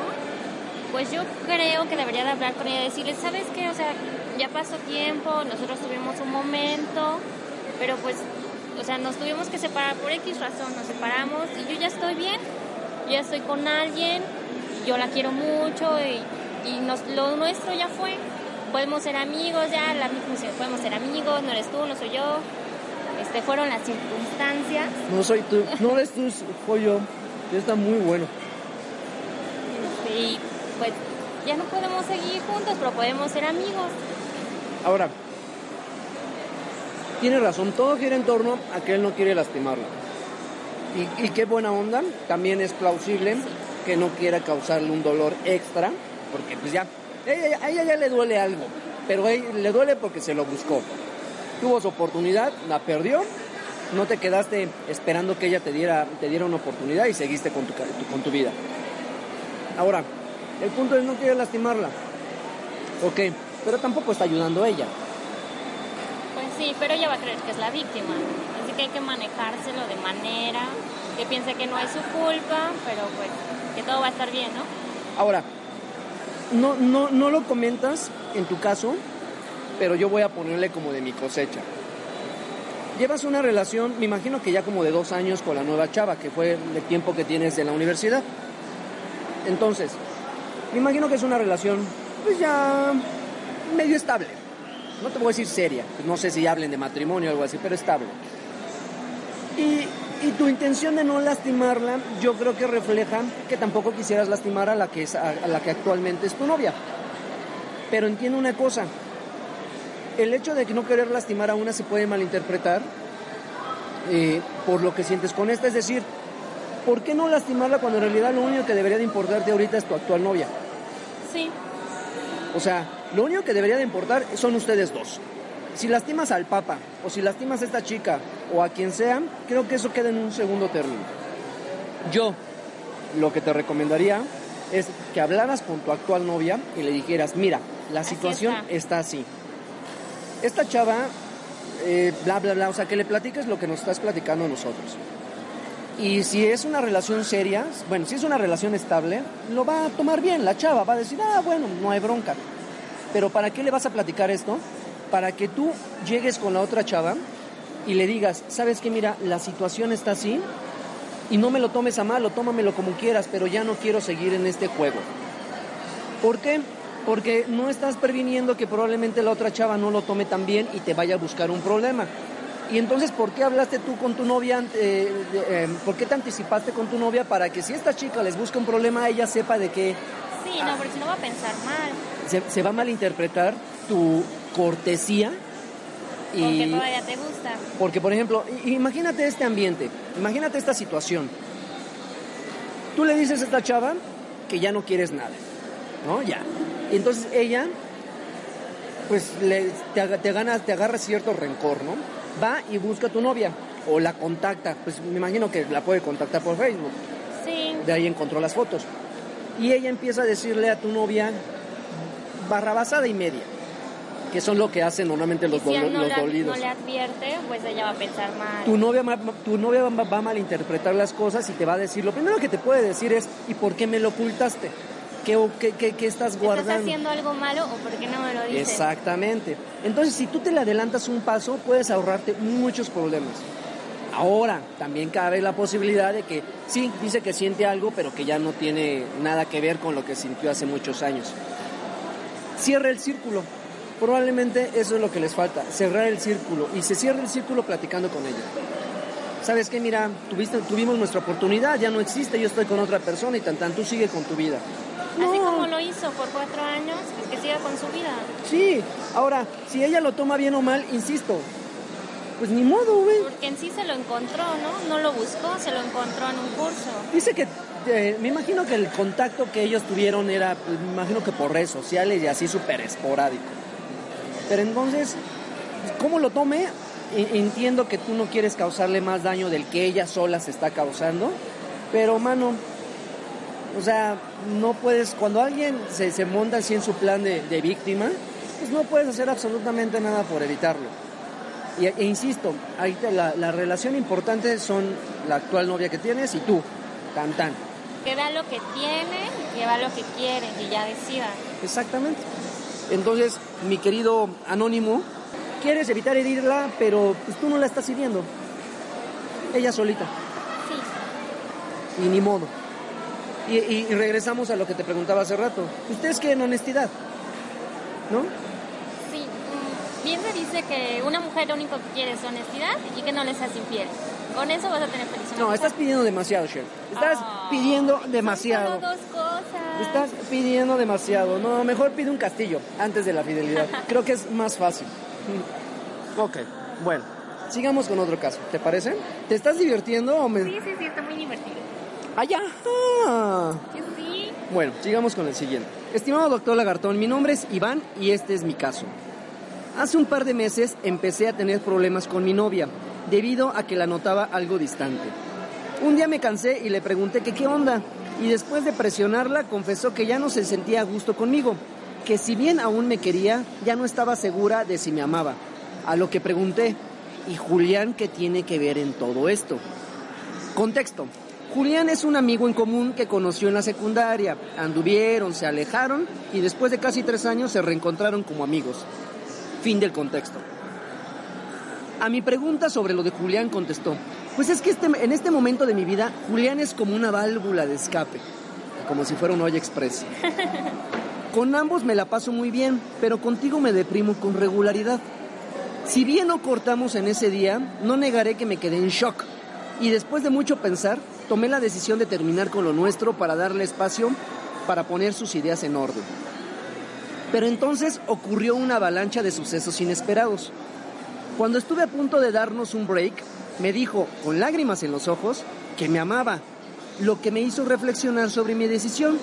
Pues yo creo que debería de hablar con ella y decirle, ¿sabes qué? O sea, ya pasó tiempo, nosotros tuvimos un momento, pero pues, o sea, nos tuvimos que separar por X razón, nos separamos y yo ya estoy bien, yo ya estoy con alguien, yo la quiero mucho y, y nos, lo nuestro ya fue. Podemos ser amigos ya, la misma podemos ser amigos, no eres tú, no soy yo. Este, fueron las circunstancias. No soy tú, no eres tú, soy yo. Ya está muy bueno. Y pues ya no podemos seguir juntos, pero podemos ser amigos. Ahora, tiene razón, todo gira en torno a que él no quiere lastimarla. Y, y qué buena onda, también es plausible que no quiera causarle un dolor extra, porque pues ya, ella- a ella ya le duele algo, pero ella le duele porque se lo buscó. Tuvo su oportunidad, la perdió, no te quedaste esperando que ella te diera, te diera una oportunidad y seguiste con tu- con tu vida. Ahora, el punto es no quiere lastimarla. Ok, pero tampoco está ayudando a ella. Sí, pero ella va a creer que es la víctima. Así que hay que manejárselo de manera que piense que no es su culpa, pero pues que todo va a estar bien, ¿no? Ahora, no, no, no lo comentas en tu caso, pero yo voy a ponerle como de mi cosecha. Llevas una relación, me imagino que ya como de dos años con la nueva chava, que fue el tiempo que tienes de la universidad. Entonces, me imagino que es una relación, pues ya medio estable. No te voy a decir seria, no sé si hablen de matrimonio o algo así, pero estable. Y, y tu intención de no lastimarla, yo creo que refleja que tampoco quisieras lastimar a la que, es, a, la que actualmente es tu novia. Pero entiendo una cosa, el hecho de que no querer lastimar a una se puede malinterpretar eh, por lo que sientes con esta, es decir, ¿por qué no lastimarla cuando en realidad lo único que debería de importarte ahorita es tu actual novia? Sí. O sea, lo único que debería de importar son ustedes dos. Si lastimas al papa o si lastimas a esta chica o a quien sea, creo que eso queda en un segundo término. Yo lo que te recomendaría es que hablaras con tu actual novia y le dijeras, mira, la situación está. así. Esta chava, eh, bla, bla, bla, o sea, que le platiques lo que nos estás platicando nosotros. Y si es una relación seria, bueno, si es una relación estable, lo va a tomar bien la chava, va a decir, ah, bueno, no hay bronca. Pero ¿para qué le vas a platicar esto? Para que tú llegues con la otra chava y le digas, sabes que mira, la situación está así y no me lo tomes a mal, o tómamelo como quieras, pero ya no quiero seguir en este juego. ¿Por qué? Porque no estás previniendo que probablemente la otra chava no lo tome tan bien y te vaya a buscar un problema. Y entonces, ¿por qué hablaste tú con tu novia? Eh, eh, ¿Por qué te anticipaste con tu novia para que si esta chica les busca un problema, ella sepa de que... Sí, no, porque si no va a pensar mal. Se, va a malinterpretar tu cortesía. Y, porque todavía te gusta. Porque, por ejemplo, imagínate este ambiente, imagínate esta situación. Tú le dices a esta chava que ya no quieres nada, ¿no? Ya. Y entonces ella, pues, le, te, te, gana, te agarra cierto rencor, ¿no? va y busca a tu novia o la contacta, pues me imagino que la puede contactar por Facebook. Sí. De ahí encontró las fotos. Y ella empieza a decirle a tu novia barrabasada y media, que son lo que hacen normalmente los, si no los dolidos. no le advierte, pues ella va a pensar mal. Tu novia, tu novia va, a malinterpretar las cosas y te va a decir, lo primero que te puede decir es, ¿y por qué me lo ocultaste? ¿Qué, qué, qué, estás guardando? ¿Estás haciendo algo malo o por qué no me lo dices? Exactamente. Entonces, si tú te le adelantas un paso, puedes ahorrarte muchos problemas. Ahora, también cabe la posibilidad de que sí, dice que siente algo, pero que ya no tiene nada que ver con lo que sintió hace muchos años. Cierra el círculo. Probablemente eso es lo que les falta, cerrar el círculo. Y se cierra el círculo platicando con ella. ¿Sabes qué? Mira, tuviste, tuvimos nuestra oportunidad, ya no existe, yo estoy con otra persona y tan tan, tú sigue con tu vida. Así como lo hizo por cuatro años, pues que siga con su vida. Sí, ahora, si ella lo toma bien o mal, insisto, pues ni modo, güey. Porque en sí se lo encontró, ¿no? No lo buscó, se lo encontró en un curso. Dice que, eh, me imagino que el contacto que ellos tuvieron era, pues, me imagino que por redes sociales y así súper esporádico. Pero entonces, ¿cómo lo tome? Entiendo que tú no quieres causarle más daño del que ella sola se está causando, pero mano, o sea, no puedes, cuando alguien se, monta así en su plan de, víctima, pues no puedes hacer absolutamente nada por evitarlo. E insisto, ahí la, la, relación importante son la actual novia que tienes y tú, tan tan. Que da lo que tiene, que va lo que quiere, y ya decida. Exactamente. Entonces, mi querido anónimo, quieres evitar herirla, pero pues, tú no la estás hiriendo. Ella solita. Sí. Y ni modo. Y, regresamos a lo que te preguntaba hace rato. ¿Ustedes quieren honestidad? ¿No? Sí. Mm, bien se dice que una mujer lo único que quiere es honestidad y que no les hace infiel. Con eso vas a tener felicidad. No, estás pidiendo demasiado, Chef. Estás ah, pidiendo demasiado. dos cosas. Estás pidiendo demasiado. No, mejor pide un castillo antes de la fidelidad. Creo que es más fácil. Ok, bueno. Sigamos con otro caso, ¿te parece? ¿Te estás divirtiendo o me...? Sí, sí, sí, está muy divertido. ¡Allá! Ah. Sí. Bueno, sigamos con el siguiente. Estimado doctor Lagartón, mi nombre es Iván y este es mi caso. Hace un par de meses empecé a tener problemas con mi novia, debido a que la notaba algo distante. Un día me cansé y le pregunté que qué onda, y después de presionarla confesó que ya no se sentía a gusto conmigo, que si bien aún me quería, ya no estaba segura de si me amaba. A lo que pregunté, ¿y Julián qué tiene que ver en todo esto? Contexto. Julián es un amigo en común que conoció en la secundaria. Anduvieron, se alejaron y después de casi tres años se reencontraron como amigos. Fin del contexto. A mi pregunta sobre lo de Julián contestó, pues es que este, en este momento de mi vida Julián es como una válvula de escape, como si fuera un olla express. Con ambos me la paso muy bien, pero contigo me deprimo con regularidad. Si bien no cortamos en ese día, no negaré que me quedé en shock. Y después de mucho pensar, tomé la decisión de terminar con lo nuestro para darle espacio para poner sus ideas en orden. Pero entonces ocurrió una avalancha de sucesos inesperados. Cuando estuve a punto de darnos un break, me dijo, con lágrimas en los ojos, que me amaba, lo que me hizo reflexionar sobre mi decisión.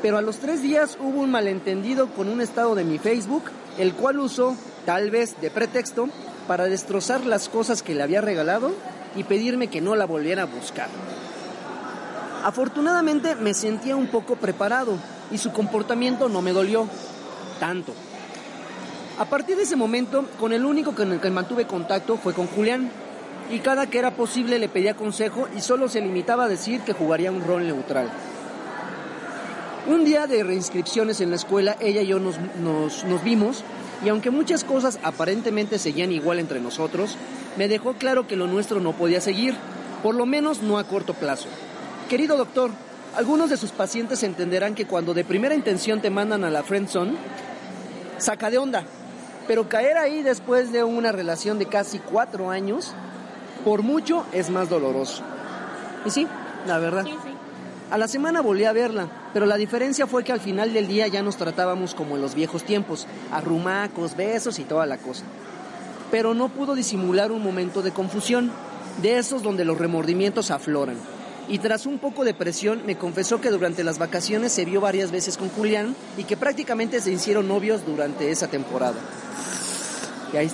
Pero a los tres días hubo un malentendido con un estado de mi Facebook, el cual usó, tal vez de pretexto, para destrozar las cosas que le había regalado y pedirme que no la volviera a buscar. Afortunadamente me sentía un poco preparado y su comportamiento no me dolió tanto. A partir de ese momento, con el único con el que mantuve contacto fue con Julián, y cada que era posible le pedía consejo y solo se limitaba a decir que jugaría un rol neutral. Un día de reinscripciones en la escuela, ella y yo nos, vimos y aunque muchas cosas aparentemente seguían igual entre nosotros, me dejó claro que lo nuestro no podía seguir, por lo menos no a corto plazo. Querido doctor, algunos de sus pacientes entenderán que cuando de primera intención te mandan a la friendzone, saca de onda, pero caer ahí después de una relación de casi cuatro años, por mucho es más doloroso. Y sí, la verdad. Sí, sí. A la semana volví a verla, pero la diferencia fue que al final del día ya nos tratábamos como en los viejos tiempos, arrumacos, besos y toda la cosa. Pero no pudo disimular un momento de confusión, de esos donde los remordimientos afloran. Y tras un poco de presión me confesó que durante las vacaciones se vio varias veces con Julián y que prácticamente se hicieron novios durante esa temporada. Y ahí...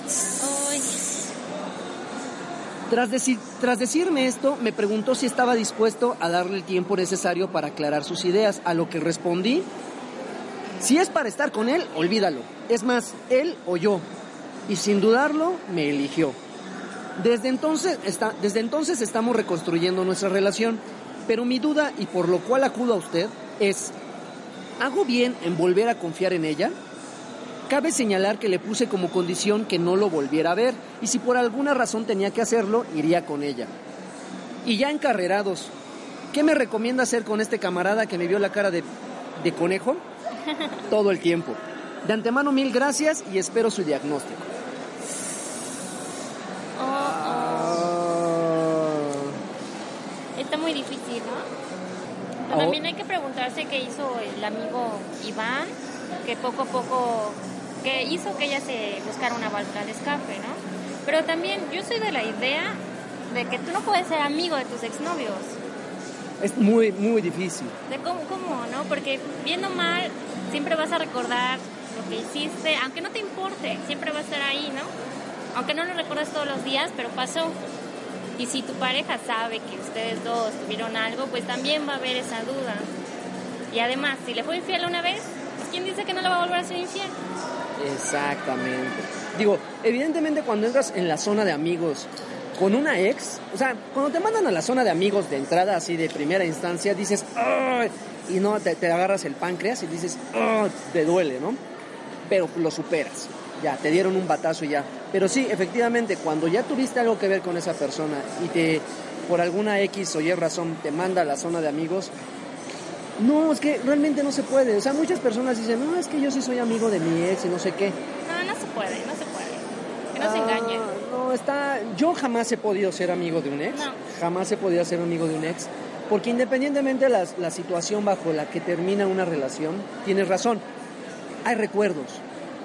Tras, deci- tras decirme esto, me preguntó si estaba dispuesto a darle el tiempo necesario para aclarar sus ideas, a lo que respondí, si es para estar con él, olvídalo. Es más, él o yo. Y sin dudarlo, me eligió. Desde entonces, está, desde entonces estamos reconstruyendo nuestra relación, pero mi duda, y por lo cual acudo a usted, es, ¿hago bien en volver a confiar en ella? Cabe señalar que le puse como condición que no lo volviera a ver y si por alguna razón tenía que hacerlo, iría con ella. Y ya encarrerados, ¿qué me recomienda hacer con este camarada que me vio la cara de, de conejo? Todo el tiempo. De antemano mil gracias y espero su diagnóstico. oh, oh. Está muy difícil, ¿no? Oh. También hay que preguntarse qué hizo el amigo Iván, que poco a poco, que hizo que ella se buscara una válvula de escape, ¿no? Pero también yo soy de la idea de que tú no puedes ser amigo de tus exnovios. Es muy, muy difícil. De cómo, cómo, ¿no? Porque viendo mal, siempre vas a recordar lo que hiciste, aunque no te importe, siempre va a estar ahí, ¿no? Aunque no lo recuerdas todos los días, pero pasó. Y si tu pareja sabe que ustedes dos tuvieron algo, pues también va a haber esa duda. Y además, si le fue infiel una vez, pues ¿quién dice que no le va a volver a ser infiel? Exactamente. Digo, evidentemente cuando entras en la zona de amigos con una ex, o sea, cuando te mandan a la zona de amigos de entrada así de primera instancia, dices, "Ay", y no, te, agarras el páncreas y dices, "Ay", te duele, ¿no? Pero lo superas. Ya, te dieron un batazo y ya. Pero sí, efectivamente, cuando ya tuviste algo que ver con esa persona y te, por alguna X o Y razón, te manda a la zona de amigos, no, es que realmente no se puede. O sea, muchas personas dicen, no, es que yo sí soy amigo de mi ex y no sé qué. No, no se puede, no se puede. Que no se Ah, engañen. No, está. Yo jamás he podido ser amigo de un ex. No. Jamás he podido ser amigo de un ex. Porque independientemente de la, la situación bajo la que termina una relación, tienes razón. Hay recuerdos.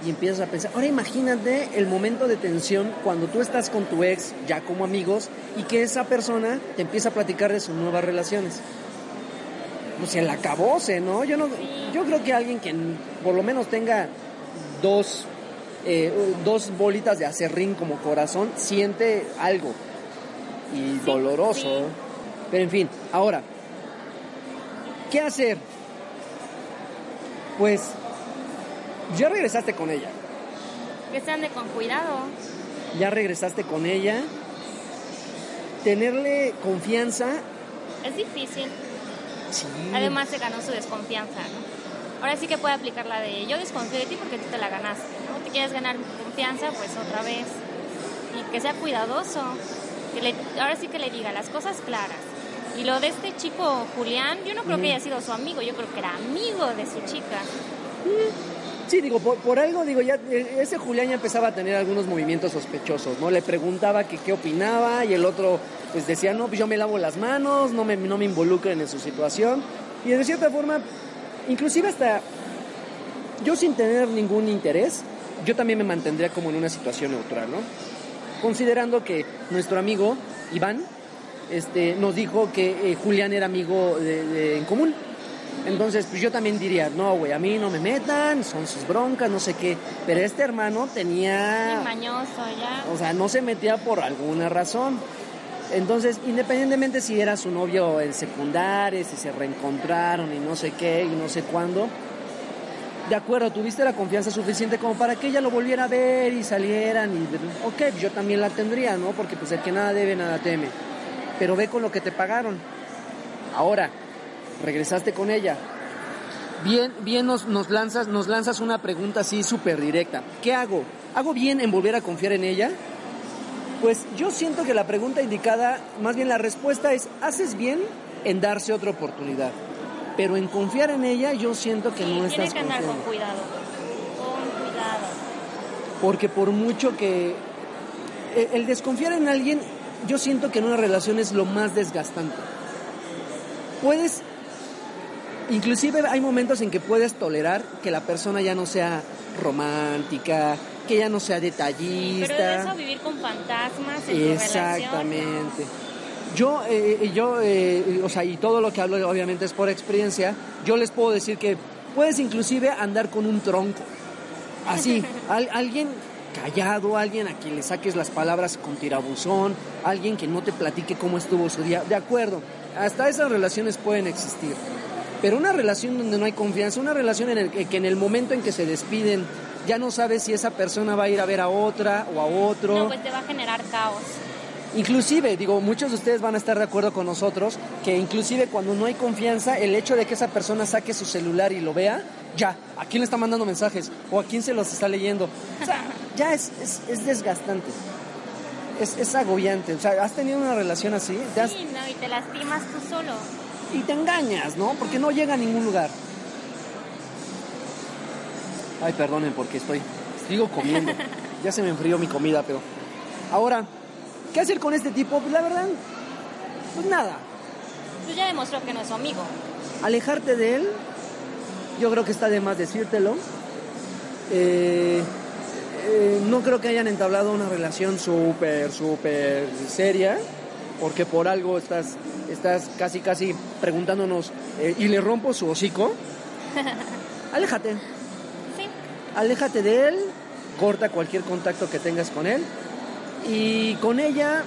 Y empiezas a pensar. Ahora imagínate el momento de tensión cuando tú estás con tu ex, ya como amigos, y que esa persona te empieza a platicar de sus nuevas relaciones. Sea, el acabose, ¿no? Yo no, yo creo que alguien que por lo menos tenga dos, eh, dos bolitas de acerrín como corazón siente algo y doloroso. sí. Pero en fin, ahora, ¿qué hacer? Pues ya regresaste con ella, Que se ande con cuidado. ya regresaste con ella. Tenerle confianza. Es difícil. Sí. Además se ganó su desconfianza, ¿no? Ahora sí que puede aplicar la de yo desconfío de ti porque tú te la ganaste, ¿no? Te quieres ganar mi confianza, pues otra vez. Y que sea cuidadoso. Que le- ahora sí que le diga las cosas claras. Y lo de este chico Julián, yo no creo que haya sido su amigo, yo creo que era amigo de su chica. Sí, digo, por, algo, digo, ya eh, ese Julián ya empezaba a tener algunos movimientos sospechosos, ¿no? Le preguntaba que qué opinaba y el otro pues decía, no, pues yo me lavo las manos, no me, no me involucren en su situación. Y de cierta forma, inclusive hasta yo sin tener ningún interés, yo también me mantendría como en una situación neutral, ¿no? Considerando que nuestro amigo Iván este, nos dijo que eh, Julián era amigo de- en común. Entonces, pues yo también diría, no, güey, a mí no me metan, son sus broncas, no sé qué. Pero este hermano tenía... Sí, mañoso ya. O sea, no se metía por alguna razón. Entonces, independientemente si era su novio en secundaria, si se reencontraron y no sé qué y no sé cuándo, de acuerdo, tuviste la confianza suficiente como para que ella lo volviera a ver y salieran y, ok, yo también la tendría, ¿no? Porque pues el que nada debe, nada teme. Pero ve con lo que te pagaron. Ahora, regresaste con ella. Bien, bien nos, nos lanzas, nos lanzas una pregunta así súper directa. ¿Qué hago? ¿Hago bien en volver a confiar en ella? Pues yo siento que la pregunta indicada, más bien la respuesta es, haces bien en darse otra oportunidad. Pero en confiar en ella yo siento que Sí, no tienes estás que andar con cuidado. Con cuidado. Porque por mucho que... eh, El desconfiar en alguien, yo siento que en una relación es lo más desgastante. Puedes... Inclusive hay momentos en que puedes tolerar que la persona ya no sea romántica, que ya no sea detallista. Pero de eso vivir con fantasmas en tu relación. Exactamente. Yo, eh, yo eh, o sea, y todo lo que hablo obviamente es por experiencia, yo les puedo decir que puedes inclusive andar con un tronco. Así, al- alguien callado, alguien a quien le saques las palabras con tirabuzón, alguien que no te platique cómo estuvo su día. De acuerdo, hasta esas relaciones pueden existir. Pero una relación donde no hay confianza, una relación en el que, que en el momento en que se despiden ya no sabes si esa persona va a ir a ver a otra o a otro. No, pues te va a generar caos. Inclusive, digo, muchos de ustedes van a estar de acuerdo con nosotros que inclusive cuando no hay confianza, el hecho de que esa persona saque su celular y lo vea, ya, ¿a quién le está mandando mensajes? ¿O a quién se los está leyendo? O sea, ya es, es, es desgastante. Es, es agobiante. O sea, ¿has tenido una relación así? ¿Te has- Sí, no, y te lastimas tú solo. Y te engañas, ¿no? Porque no llega a ningún lugar. Ay, perdonen porque estoy, sigo comiendo. Ya se me enfrió mi comida, pero... Ahora, ¿qué hacer con este tipo? Pues la verdad, pues nada. Pues ya demostró que no es su amigo. Alejarte de él, yo creo que está de más decírtelo. Eh, eh, no creo que hayan entablado una relación súper, súper seria, porque por algo estás, estás casi, casi preguntándonos, eh, ¿y le rompo su hocico? Aléjate, Sí. aléjate de él, corta cualquier contacto que tengas con él, y con ella,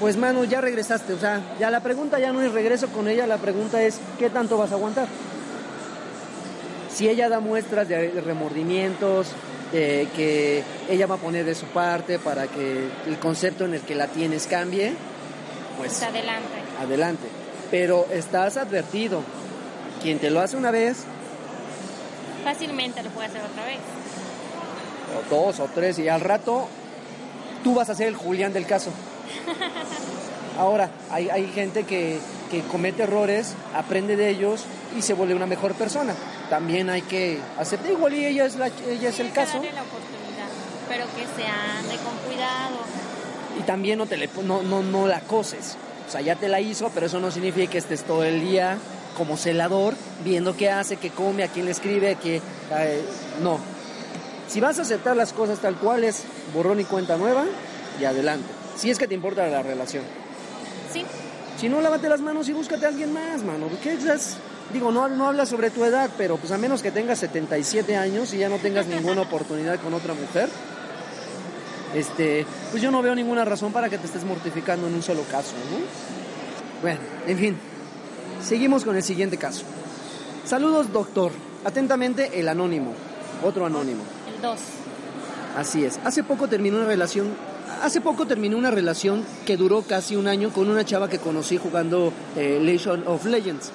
pues mano, ya regresaste, o sea, ya la pregunta ya no es regreso con ella, la pregunta es, ¿qué tanto vas a aguantar? si ella da muestras de remordimientos, que ella va a poner de su parte para que el concepto en el que la tienes cambie, pues Pues adelante. Adelante. Pero estás advertido, quien te lo hace una vez, Fácilmente lo puede hacer otra vez. o dos o tres, y al rato tú vas a ser el Julián del caso. Ahora, hay, hay gente que, que comete errores, aprende de ellos y se vuelve una mejor persona. También hay que aceptar, igual y ella es, la, ella es el caso. darle la oportunidad, pero que se ande con cuidado. y también no, te le, no, no, no la acoses. O sea, ya te la hizo, pero eso no significa que estés todo el día como celador, viendo qué hace, qué come, a quién le escribe, a qué... eh, no. Si vas a aceptar las cosas tal cual es, borrón y cuenta nueva, y adelante. Si es que te importa la relación. Sí, Si no, lávate las manos y búscate a alguien más, mano. ¿Qué es? Digo, no, no habla sobre tu edad, pero pues a menos que tengas 77 años y ya no tengas ninguna oportunidad con otra mujer, este, pues yo no veo ninguna razón para que te estés mortificando en un solo caso, ¿no? Bueno, en fin, seguimos con el siguiente caso. Saludos, doctor. Atentamente, el anónimo. Otro anónimo. el 2. Así es. Hace poco terminó una relación. Hace poco terminé una relación que duró casi un año con una chava que conocí jugando eh, Legion of Legends.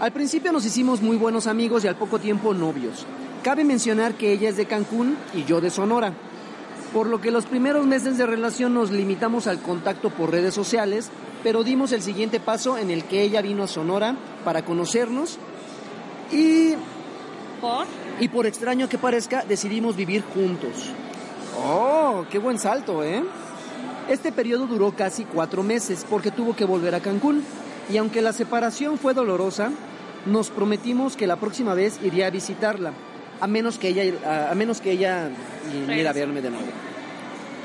Al principio nos hicimos muy buenos amigos y al poco tiempo novios. Cabe mencionar que ella es de Cancún y yo de Sonora. Por lo que los primeros meses de relación nos limitamos al contacto por redes sociales, pero dimos el siguiente paso en el que ella vino a Sonora para conocernos y ¿Por? Y por extraño que parezca, decidimos vivir juntos. Oh, qué buen salto, ¿eh? Este periodo duró casi cuatro meses porque tuvo que volver a Cancún. Y aunque la separación fue dolorosa, nos prometimos que la próxima vez iría a visitarla, a menos que ella, a, menos que ella viniera a verme de nuevo.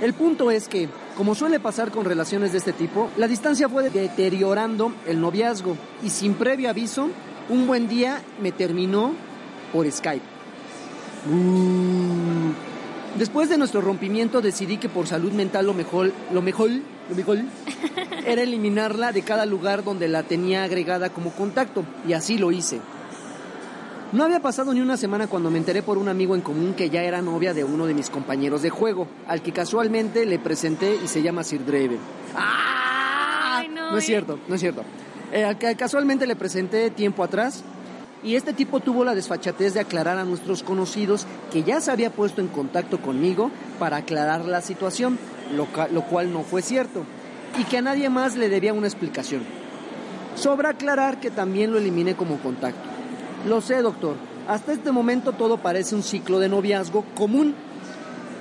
El punto es que, como suele pasar con relaciones de este tipo, la distancia fue deteriorando el noviazgo y sin previo aviso, un buen día me terminó por Skype. Uh. Después de nuestro rompimiento decidí que por salud mental lo mejor, lo mejor, lo mejor era eliminarla de cada lugar donde la tenía agregada como contacto y así lo hice. No había pasado ni una semana cuando me enteré por un amigo en común que ya era novia de uno de mis compañeros de juego, al que casualmente le presenté y se llama Sir Draven. ¡Ah! No, no es eh. cierto, no es cierto. Eh, al que casualmente le presenté tiempo atrás y este tipo tuvo la desfachatez de aclarar a nuestros conocidos que ya se había puesto en contacto conmigo para aclarar la situación, lo, lo cual no fue cierto, y que a nadie más le debía una explicación. Sobra aclarar que también lo eliminé como contacto. Lo sé, doctor, hasta este momento todo parece un ciclo de noviazgo común,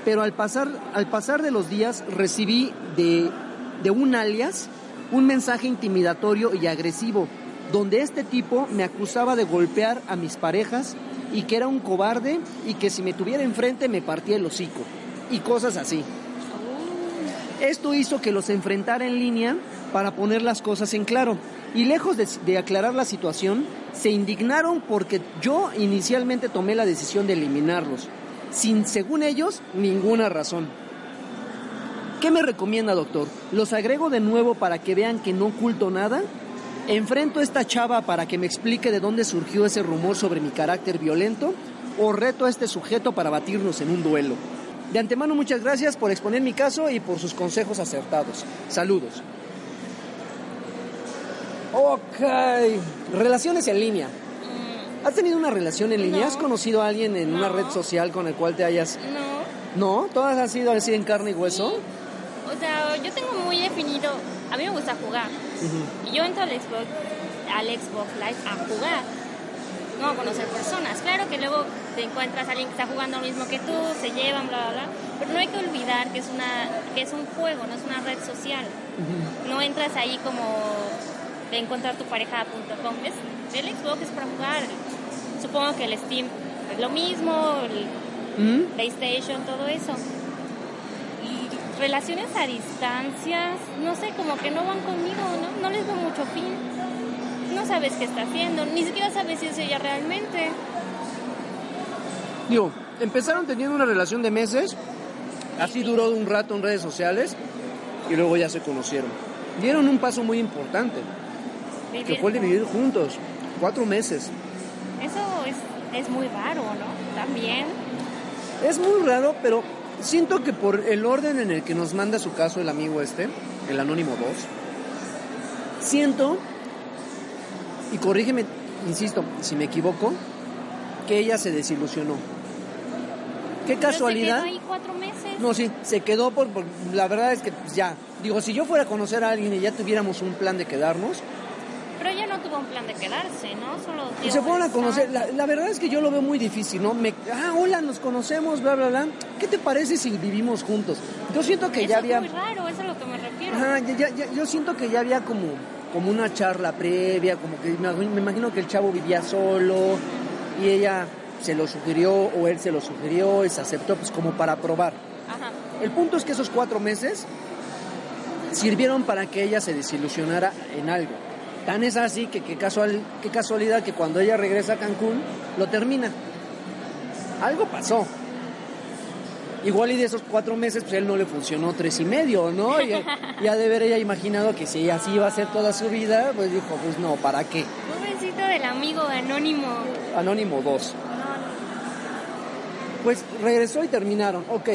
pero al pasar, al pasar de los días recibí de, de un alias un mensaje intimidatorio y agresivo, donde este tipo me acusaba de golpear a mis parejas y que era un cobarde y que si me tuviera enfrente me partía el hocico y cosas así. Esto hizo que los enfrentara en línea para poner las cosas en claro. Y lejos de, de aclarar la situación, se indignaron porque yo inicialmente tomé la decisión de eliminarlos, sin, según ellos, ninguna razón. ¿Qué me recomienda, doctor? ¿Los agrego de nuevo para que vean que no oculto nada? ¿Enfrento a esta chava para que me explique de dónde surgió ese rumor sobre mi carácter violento? ¿O reto a este sujeto para batirnos en un duelo? De antemano, muchas gracias por exponer mi caso y por sus consejos acertados. Saludos. Ok. Relaciones en línea. ¿Has tenido una relación en línea? No. ¿Has conocido a alguien en una red social con el cual te hayas... No. ¿No? ¿Todas han sido así en carne y hueso? O sea, yo tengo muy definido. A mí me gusta jugar. Y yo entro al Xbox, al Xbox Live a jugar. No a conocer personas. Claro que luego te encuentras a alguien que está jugando lo mismo que tú, se llevan, bla, bla, bla. Pero no hay que olvidar que es, una, que es un juego, no es una red social. No entras ahí como de encontrar tu pareja.com. Es, el Xbox es para jugar. Supongo que el Steam es lo mismo, el ¿Mm? PlayStation, todo eso. Y relaciones a distancias, no sé, como que no van conmigo, ¿no? No les veo mucho fin. No sabes qué está haciendo, ni siquiera sabes si es ella realmente. Digo, empezaron teniendo una relación de meses, así duró un rato en redes sociales y luego ya se conocieron. Dieron un paso muy importante, que Vivir fue el de vivir juntos, cuatro meses. Eso es, es muy raro, ¿no? También. Es muy raro, pero siento que por el orden en el que nos manda su caso el amigo este, el Anónimo 2, siento, y corrígeme, insisto, si me equivoco, que ella se desilusionó. Qué Pero se casualidad. quedó ahí cuatro meses. No, sí, se quedó por, por- La verdad es que pues, ya. Digo, si yo fuera a conocer a alguien y ya tuviéramos un plan de quedarnos, Pero ella no tuvo un plan de quedarse, ¿no? Solo y dio se fueron a conocer. La, la verdad es que yo lo veo muy difícil, ¿no? Me, ah, hola, nos conocemos, bla, bla, bla. ¿Qué te parece si vivimos juntos? Yo siento que Eso ya es había. muy raro, eso es a lo que me refiero. Ajá, ya- ya- ya- yo siento que ya había como, como una charla previa, como que me, me imagino que el chavo vivía solo y ella se lo sugirió o él se lo sugirió y se aceptó, pues como para probar. Ajá. El punto es que esos cuatro meses sirvieron para que ella se desilusionara en algo. Tan es así que qué casual, qué casualidad que cuando ella regresa a Cancún lo termina. Algo pasó. Igual y de esos cuatro meses, pues él no le funcionó tres y medio, ¿no? Y, y ha de haber ella imaginado que si así iba a ser toda su vida, pues dijo, pues no, ¿para qué? Pobrecito del amigo anónimo. Anónimo 2. No, Pues regresó y terminaron. Ok,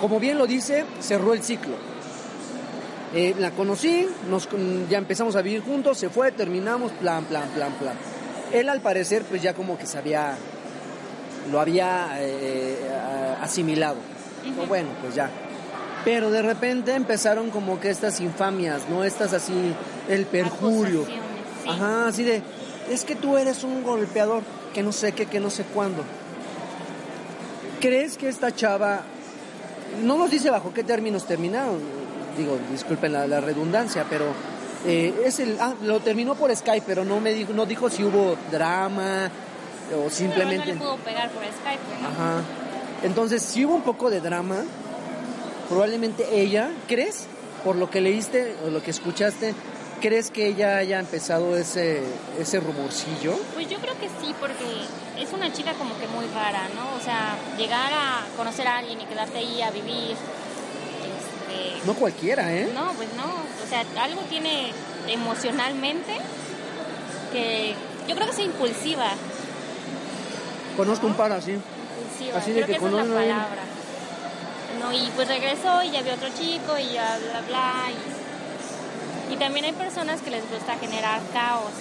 como bien lo dice, cerró el ciclo. Eh, la conocí, nos, con- ya empezamos a vivir juntos, se fue, terminamos, plan, plan, plan, plan. Él al parecer pues ya como que se había, lo había eh, a- asimilado. Bueno, pues ya. Pero de repente empezaron como que estas infamias, ¿no? Estas así, el perjurio. Sí. Ajá, así de, es que tú eres un golpeador. que no sé qué, que no sé cuándo. ¿Crees que esta chava, no nos dice bajo qué términos terminaron, digo, disculpen la, la redundancia, pero eh, es el, ah, lo terminó por Skype, pero no me dijo, no dijo si hubo drama o simplemente... No le pudo pegar por Skype. ¿no? Ajá. Entonces, si hubo un poco de drama, probablemente ella, ¿crees? Por lo que leíste o lo que escuchaste, ¿crees que ella haya empezado ese, ese rumorcillo? Pues yo creo que sí, porque es una chica como que muy rara, ¿no? O sea, llegar a conocer a alguien y quedarte ahí a vivir. No cualquiera, ¿eh? no, pues no. O sea, algo tiene emocionalmente que yo creo que es impulsiva. Conozco un par así. impulsiva. Así de creo que que, esa es la palabra. No, y pues regresó y ya vio otro chico y ya bla bla. Y, y también hay personas que les gusta generar caos.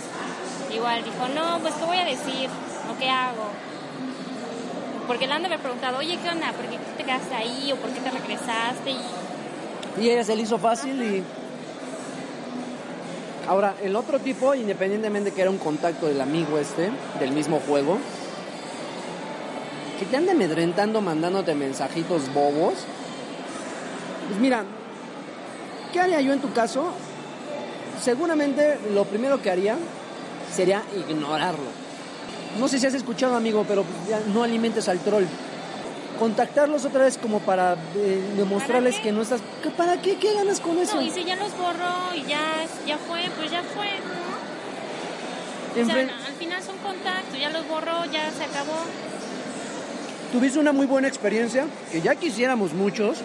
Igual dijo, no, pues qué voy a decir o qué hago. Porque le han de haber preguntado, oye, ¿qué onda? ¿Por qué te quedaste ahí? ¿O por qué te regresaste? Y Y ella se le hizo fácil y... Ahora, el otro tipo, independientemente que era un contacto del amigo este, del mismo juego, que te ande amedrentando mandándote mensajitos bobos, pues mira, ¿qué haría yo en tu caso? Seguramente lo primero que haría sería ignorarlo. No sé si has escuchado, amigo, pero no alimentes al troll. Contactarlos otra vez como para eh, demostrarles que no estás... ¿Qué- ¿Para qué? ¿Qué ganas con eso? no, y si ya los borró y ya, ya fue, pues ya fue, ¿no? O sea, al final son contactos, ya los borró, ya se acabó. Tuviste una muy buena experiencia, que ya quisiéramos muchos.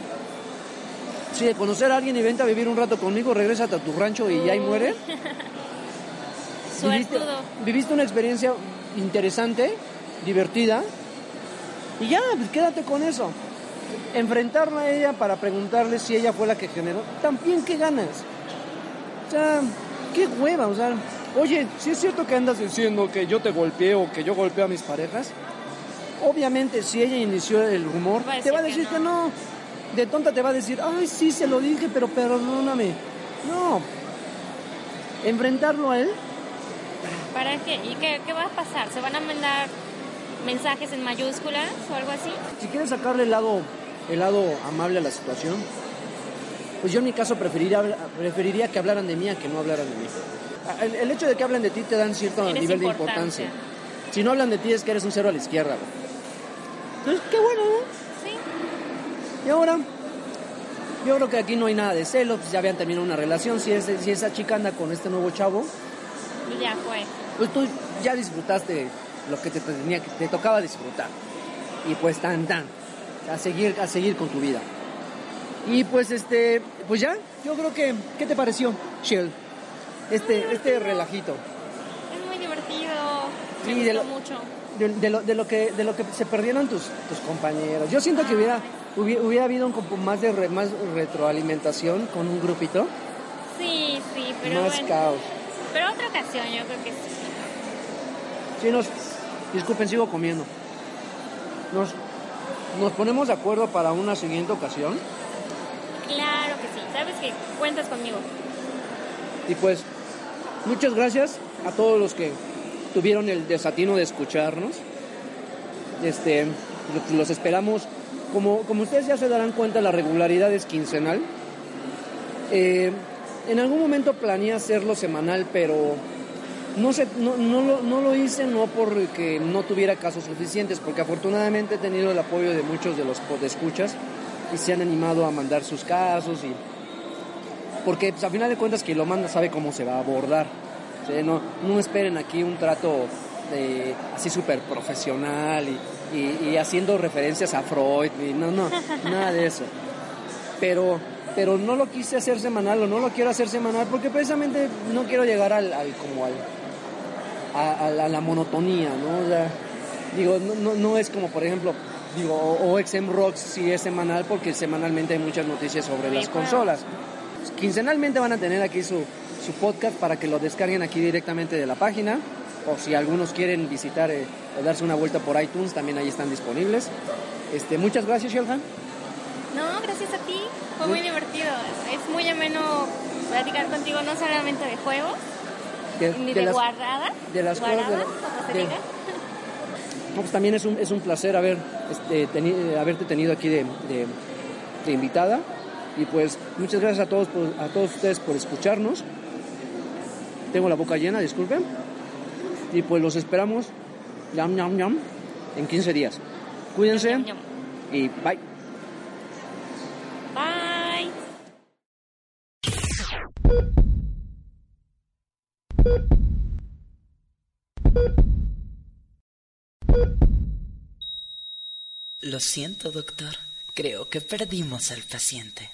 Sí, de conocer a alguien y vente a vivir un rato conmigo, regrésate a tu rancho y ya ahí muere. Viviste, viviste una experiencia interesante, divertida, y ya, pues quédate con eso. Enfrentarla a ella para preguntarle si ella fue la que generó, también qué ganas. O sea, qué hueva, o sea, oye, si es cierto que andas diciendo que yo te golpeo o que yo golpeo a mis parejas, obviamente si ella inició el rumor, Va te va a decir que no. no. De tonta te va a decir, ay, sí, se lo dije, pero perdóname. No. Enfrentarlo a él, ¿Para qué? ¿Y qué, qué va a pasar? ¿Se van a mandar mensajes en mayúsculas o algo así? si quieres sacarle el lado, el lado amable a la situación, pues yo en mi caso preferiría, preferiría que hablaran de mí a que no hablaran de mí. El, el hecho de que hablen de ti te dan cierto Eres nivel de importancia. Si no hablan de ti es que eres un cero a la izquierda. Entonces, qué bueno, ¿no? Sí. Y ahora, yo creo que aquí no hay nada de celos, pues ya habían terminado una relación. Si, ese- si esa chica anda con este nuevo chavo, pues Ya fue. pues tú ya disfrutaste lo que te, tenía, que te tocaba disfrutar. Y pues tan tan, a seguir, a seguir con tu vida. Y pues este, pues ya, yo creo que, ¿qué te pareció, Shell? Este, este relajito. Es muy divertido. Me Sí, gustó de lo- mucho. De, de lo, de lo que de lo que se perdieron tus, tus compañeros. Yo siento que hubiera hubiera, hubiera habido un más de re- más retroalimentación con un grupito, Sí, sí, pero más bueno. caos. Pero otra ocasión yo creo que sí. Sí, nos disculpen, sigo comiendo. Nos nos ponemos de acuerdo para una siguiente ocasión Claro que sí. Sabes que cuentas conmigo. y pues muchas gracias a todos los que tuvieron el desatino de escucharnos. Este, lo- los esperamos. Como, como ustedes ya se darán cuenta, la regularidad es quincenal. Eh, en algún momento planeé hacerlo semanal, pero no, no, no, lo, no lo hice no porque no tuviera casos suficientes, porque afortunadamente he tenido el apoyo de muchos de los escuchas y se han animado a mandar sus casos y porque pues, a final de cuentas quien lo manda sabe cómo se va a abordar. No, no esperen aquí un trato eh, así súper profesional y, y- y haciendo referencias a Freud. y no, no, nada de eso. Pero, pero no lo quise hacer semanal o no lo quiero hacer semanal porque precisamente no quiero llegar al, al- como al, a, a la, a la monotonía, ¿no? O sea, digo, no, no, no es como por ejemplo, digo, o, o XM Rocks si es semanal porque semanalmente hay muchas noticias sobre las consolas. Quincenalmente van a tener aquí su, su podcast para que lo descarguen aquí directamente de la página. O si algunos quieren visitar eh, o darse una vuelta por iTunes, también ahí están disponibles. Este, muchas gracias, Shelhan. No, gracias a ti. Fue muy divertido. Es muy ameno platicar contigo no solamente de juegos, De, ni de de, las, guardadas. de las cosas de la- como se diga. pues también es un, es un placer haber, este, teni- haberte tenido aquí de, invitada. Y pues muchas gracias a todos, por- a todos ustedes por escucharnos. Tengo la boca llena, disculpen. Y pues los esperamos, yam, yam, yam, en 15 días. Cuídense y. Bye. Lo siento, doctor. Creo que perdimos al paciente.